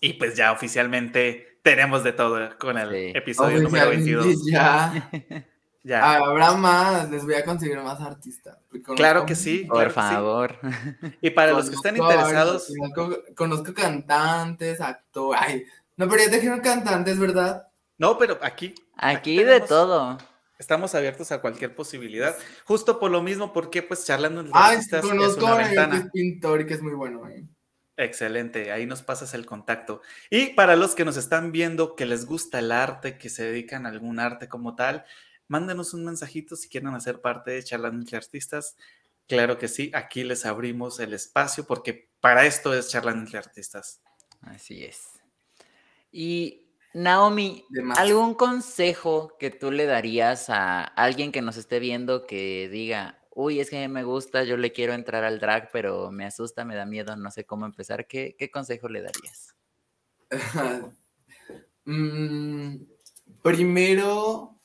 Y pues ya oficialmente tenemos de todo con el episodio número 22. *laughs* Ya. Habrá más, les voy a conseguir más artistas. Claro que sí. Por favor. Y para los que están interesados. Conozco, cantantes, actores. no, pero ya dijeron cantantes, ¿verdad? No, pero aquí. Aquí, de todo. Estamos abiertos a cualquier posibilidad. Justo por lo mismo, porque pues charlando entre artistas es una ventana. Que es pintor y que es muy bueno. ¿eh? Excelente, ahí nos pasas el contacto. Y para los que nos están viendo, que les gusta el arte, que se dedican a algún arte como tal, mándenos un mensajito si quieren hacer parte de Charlando entre Artistas. Claro que sí, aquí les abrimos el espacio porque para esto es Charlando entre Artistas. Así es. Y Naomi, ¿algún consejo que tú le darías a alguien que nos esté viendo que diga, uy, es que me gusta, yo le quiero entrar al drag, pero me asusta, me da miedo, no sé cómo empezar? ¿Qué, qué consejo le darías? *laughs* Mm, primero,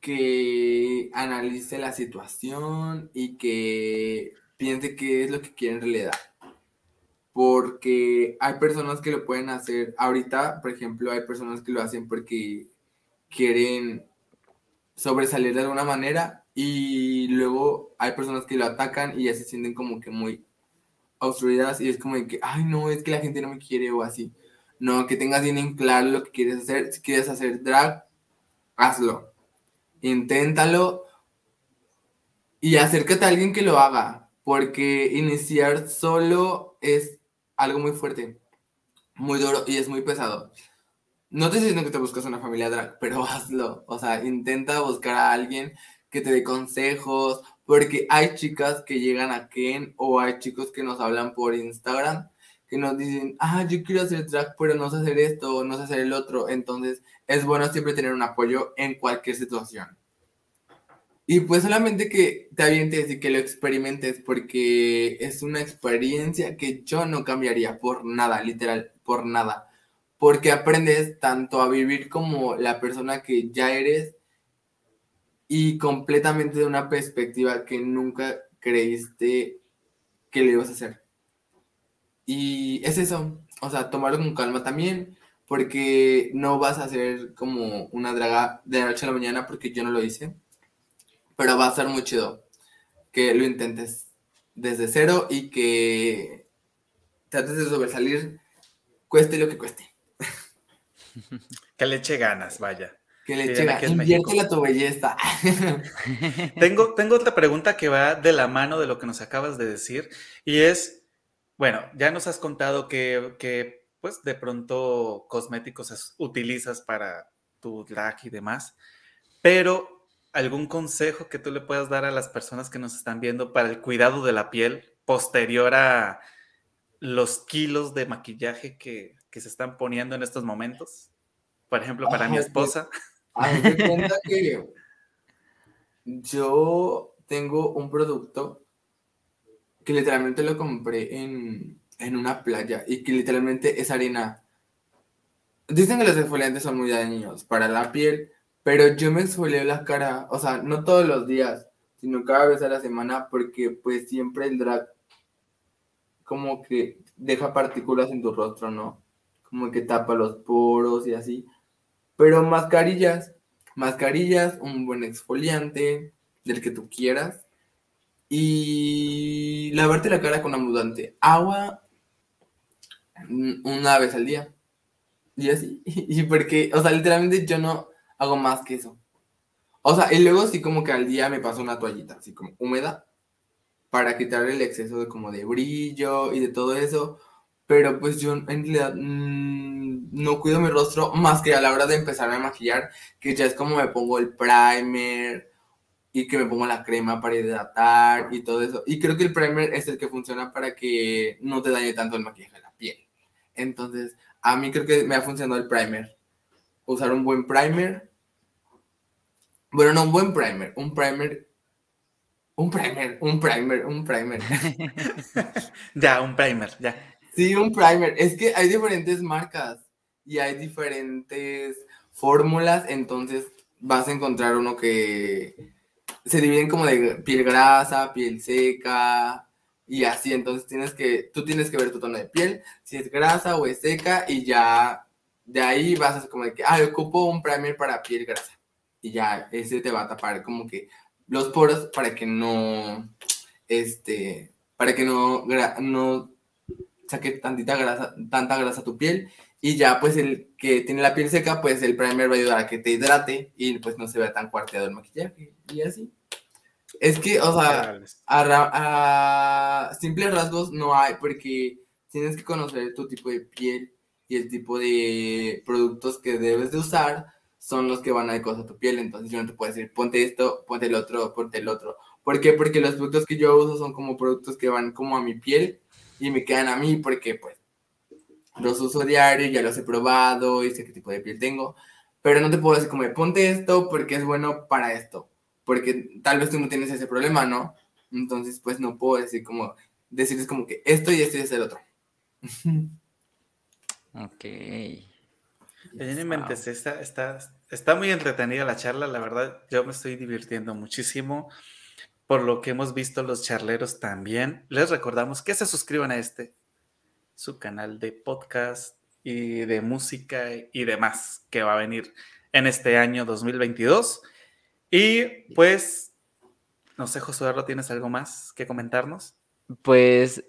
que analice la situación y que piense qué es lo que quiere en realidad. Porque hay personas que lo pueden hacer. Ahorita, por ejemplo, hay personas que lo hacen porque quieren sobresalir de alguna manera y luego hay personas que lo atacan y ya se sienten como que muy obstruidas y es como que, ay, no, es que la gente no me quiere o así. No, que tengas bien en claro lo que quieres hacer. Si quieres hacer drag, hazlo inténtalo y acércate a alguien que lo haga, porque iniciar solo es algo muy fuerte, muy duro y es muy pesado. No te estoy diciendo que te busques una familia drag, *laughs* pero hazlo. O sea, intenta buscar a alguien que te dé consejos, porque hay chicas que llegan a Ken o hay chicos que nos hablan por Instagram que nos dicen, ah, yo quiero hacer drag, pero no sé hacer esto, no sé hacer el otro. Entonces, es bueno siempre tener un apoyo en cualquier situación. Y pues solamente que te avientes y que lo experimentes, porque es una experiencia que yo no cambiaría por nada, literal, por nada. Porque aprendes tanto a vivir como la persona que ya eres y completamente de una perspectiva que nunca creíste que le ibas a hacer. Y es eso, o sea, tomarlo con calma también, porque no vas a hacer como una draga de la noche a la mañana, porque yo no lo hice, pero va a ser muy chido que lo intentes desde cero y que trates de sobresalir, cueste lo que cueste. *laughs* Que le eche ganas, vaya. Que le eche ganas. Tu belleza. *laughs* tengo, tengo otra pregunta que va de la mano de lo que nos acabas de decir y es, bueno, ya nos has contado que, pues de pronto cosméticos utilizas para tu drag y demás, pero algún consejo que tú le puedas dar a las personas que nos están viendo para el cuidado de la piel posterior a los kilos de maquillaje que, se están poniendo en estos momentos? Por ejemplo, para mi esposa. *laughs* cuenta que yo tengo un producto que literalmente lo compré en, una playa y que literalmente es harina. Dicen que los exfoliantes son muy dañinos para la piel, pero yo me exfolio la cara, o sea, no todos los días, sino cada vez a la semana porque pues siempre el drag como que deja partículas en tu rostro, ¿no? Como que tapa los poros y así. Pero mascarillas, mascarillas, un buen exfoliante, del que tú quieras. Y lavarte la cara con abundante agua una vez al día. Y así. *laughs* Y porque, o sea, literalmente yo no hago más que eso. O sea, y luego sí como que al día me paso una toallita, así como húmeda, para quitar el exceso de como de brillo y de todo eso. Pero pues yo en realidad mm, no cuido mi rostro más que a la hora de empezar a maquillar, que ya es como me pongo el primer y que me pongo la crema para hidratar y todo eso. Y creo que el primer es el que funciona para que no te dañe tanto el maquillaje de la piel. Entonces, a mí creo que me ha funcionado el primer. Usar un buen primer. Bueno, no un buen primer, un primer. Un primer, un primer, un primer. *laughs* ya, un primer, ya. Sí, un primer. Es que hay diferentes marcas y hay diferentes fórmulas, entonces vas a encontrar uno que se dividen como de piel grasa, piel seca y así. Entonces tienes que, tú tienes que ver tu tono de piel, si es grasa o es seca y ya de ahí vas a como de que, ah, ocupo un primer para piel grasa. Y ya ese te va a tapar como que los poros para que no, este, para que no, no saque tantita grasa, tanta grasa a tu piel y ya pues el que tiene la piel seca, pues el primer va a ayudar a que te hidrate y pues no se vea tan cuarteado el maquillaje y así. Es que, o sea, a, simples rasgos no hay porque tienes que conocer tu tipo de piel y el tipo de productos que debes de usar son los que van a adecuar a tu piel. Entonces yo no te puedo decir, ponte esto, ponte el otro, ponte el otro. ¿Por qué? Porque los productos que yo uso son como productos que van como a mi piel y me quedan a mí porque pues los uso diario, ya los he probado y sé qué tipo de piel tengo, pero no te puedo decir como ponte esto porque es bueno para esto, porque tal vez tú no tienes ese problema, ¿no? Entonces pues no puedo decir como, decirles como que esto y esto y es el otro. *laughs* ok. Evidentemente, está, está, está muy entretenida la charla, la verdad, yo me estoy divirtiendo muchísimo por lo que hemos visto los charleros también. Les recordamos que se suscriban a este, su canal de podcast y de música y demás que va a venir en este año 2022. Y pues, no sé, Josué, ¿tienes algo más que comentarnos? Pues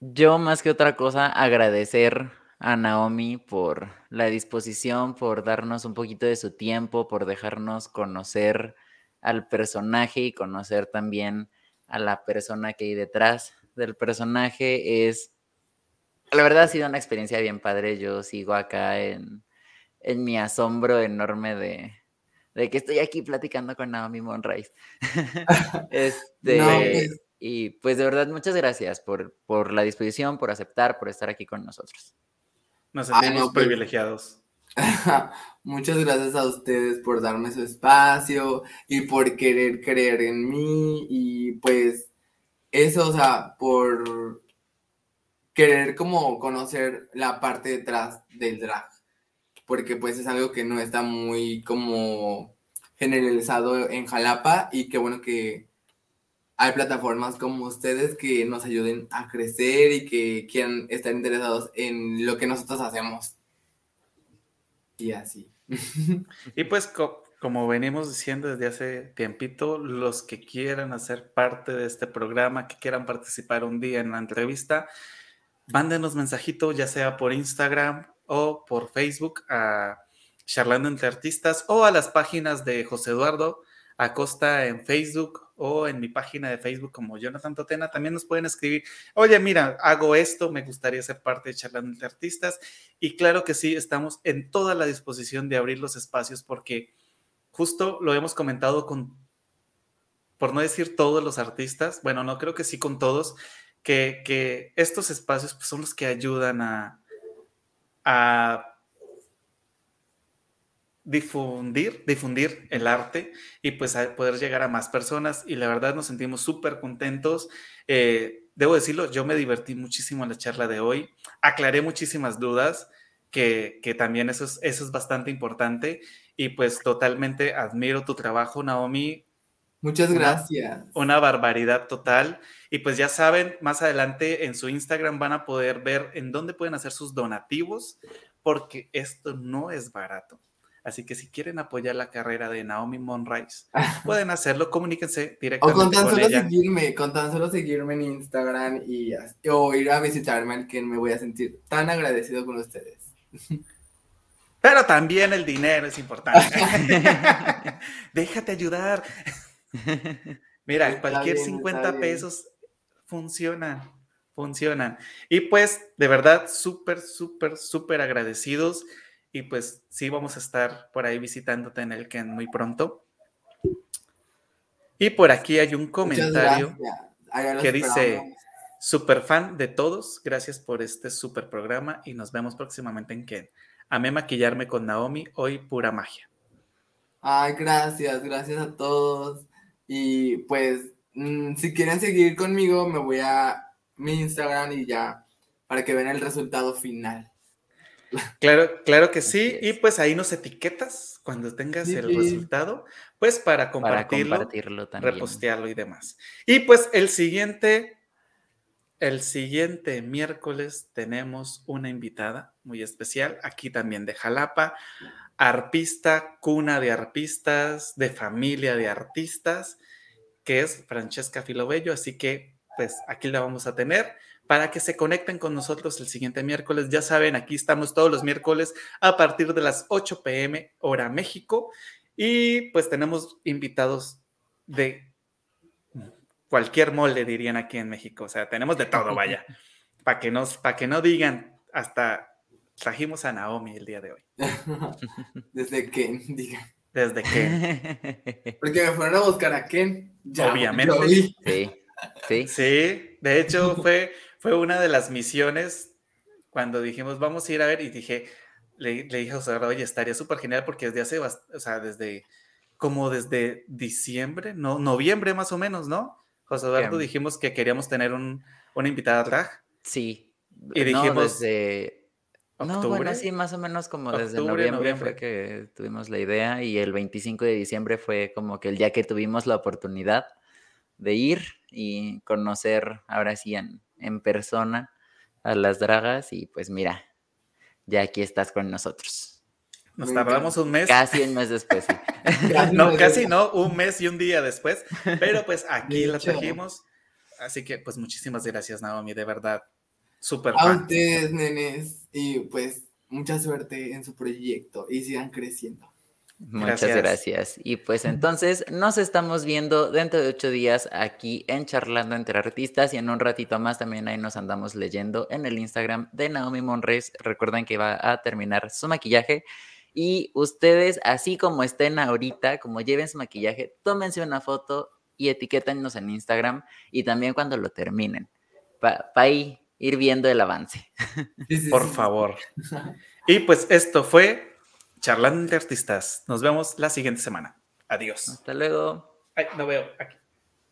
yo más que otra cosa agradecer a Naomi por la disposición, por darnos un poquito de su tiempo, por dejarnos conocer al personaje y conocer también a la persona que hay detrás del personaje es, la verdad ha sido una experiencia bien padre, yo sigo acá en, mi asombro enorme de, que estoy aquí platicando con Naomi Monrais. *laughs* este, pues Y pues de verdad, muchas gracias por, por la disposición, por aceptar, por estar aquí con nosotros. Nos sentimos pues privilegiados. *laughs* Muchas gracias a ustedes por darme su espacio y por querer creer en mí y pues eso, o sea, por querer como conocer la parte detrás del drag, porque pues es algo que no está muy como generalizado en Jalapa y qué bueno que hay plataformas como ustedes que nos ayuden a crecer y que quieran estar interesados en lo que nosotros hacemos. Y así. y pues como venimos diciendo desde hace tiempito, los que quieran hacer parte de este programa, que quieran participar un día en la entrevista, mándenos mensajito, ya sea por Instagram o por Facebook a Charlando entre Artistas o a las páginas de José Eduardo Acosta en Facebook o en mi página de Facebook como Jonathan Totena, también nos pueden escribir, oye, mira, hago esto, me gustaría ser parte de Charlando entre Artistas. Y claro que sí, estamos en toda la disposición de abrir los espacios porque justo lo hemos comentado con, por no decir todos los artistas, bueno, no creo que sí con todos, que, que estos espacios pues, son los que ayudan a, a difundir, difundir el arte y pues poder llegar a más personas y la verdad nos sentimos súper contentos. Eh, debo decirlo, yo me divertí muchísimo en la charla de hoy, aclaré muchísimas dudas, que, también eso es, eso es bastante importante y pues totalmente admiro tu trabajo, Naomi. Muchas gracias. Una, barbaridad total. Y pues ya saben, más adelante en su Instagram van a poder ver en dónde pueden hacer sus donativos, porque esto no es barato. Así que si quieren apoyar la carrera de Naomi Monrise, *laughs* pueden hacerlo, comuníquense directamente. O con tan solo seguirme, con tan solo seguirme en Instagram y o ir a visitarme, al que me voy a sentir tan agradecido con ustedes. Pero también el dinero es importante. *laughs* Déjate ayudar. *laughs* Mira, cualquier 50 pesos funcionan, funcionan. Y pues, de verdad, súper, súper, súper agradecidos. Y pues sí, vamos a estar por ahí visitándote en el Ken muy pronto. Y por aquí hay un comentario que dice, super fan de todos, gracias por este super programa y nos vemos próximamente en Ken. Amé maquillarme con Naomi, hoy pura magia. Ay, gracias, gracias a todos. Y pues, mm, si quieren seguir conmigo, me voy a mi Instagram y ya, para que vean el resultado final. *laughs* Claro, claro que sí. Y pues ahí nos etiquetas cuando tengas el resultado, pues para compartirlo, repostearlo y demás. Y pues el siguiente, el siguiente miércoles tenemos una invitada muy especial, aquí también de Jalapa, arpista, cuna de arpistas, de familia de artistas, que es Francesca Filobello. Así que, pues aquí la vamos a tener para que se conecten con nosotros el siguiente miércoles. Ya saben, aquí estamos todos los miércoles a partir de las 8 pm hora México. Y pues tenemos invitados de cualquier molde, dirían aquí en México. O sea, tenemos de todo, vaya. *laughs* Para que, nos, para que no digan hasta Trajimos a Naomi el día de hoy. *laughs* Desde Ken, diga. Desde Ken. *laughs* Porque me fueron a buscar a Ken. Obviamente. Sí. Sí. Sí. De hecho, fue, fue una de las misiones cuando dijimos, vamos a ir a ver, y dije, le, le dije a José oye, estaría súper genial porque desde hace, o sea, desde, como desde diciembre, no, noviembre más o menos, ¿no? José Eduardo dijimos que queríamos tener un, una invitada drag. Sí. Y dijimos... desde no, bueno, sí, más o menos como desde noviembre, fue que tuvimos la idea y el 25 de diciembre fue como que el día que tuvimos la oportunidad de ir y conocer ahora sí en, en persona a las dragas y pues mira, ya aquí estás con nosotros. Nos tardamos un mes. Casi un mes después. *laughs* no, casi no, un mes y un día después, pero pues aquí la trajimos. Así que pues muchísimas gracias Naomi, de verdad. Súper A ustedes, nenes. Y pues mucha suerte en su proyecto y sigan creciendo. Muchas gracias. Y pues entonces nos estamos viendo dentro de ocho días aquí en Charlando entre Artistas y en un ratito más también ahí nos andamos leyendo en el Instagram de Naomi Monres. Recuerden que va a terminar su maquillaje y ustedes, así como estén ahorita, como lleven su maquillaje, tómense una foto y etiquétenos en Instagram y también cuando lo terminen. Para ir viendo el avance. Por favor. Y pues esto fue Charlando de Artistas. Nos vemos la siguiente semana. Adiós. Hasta luego. Ay, no veo aquí.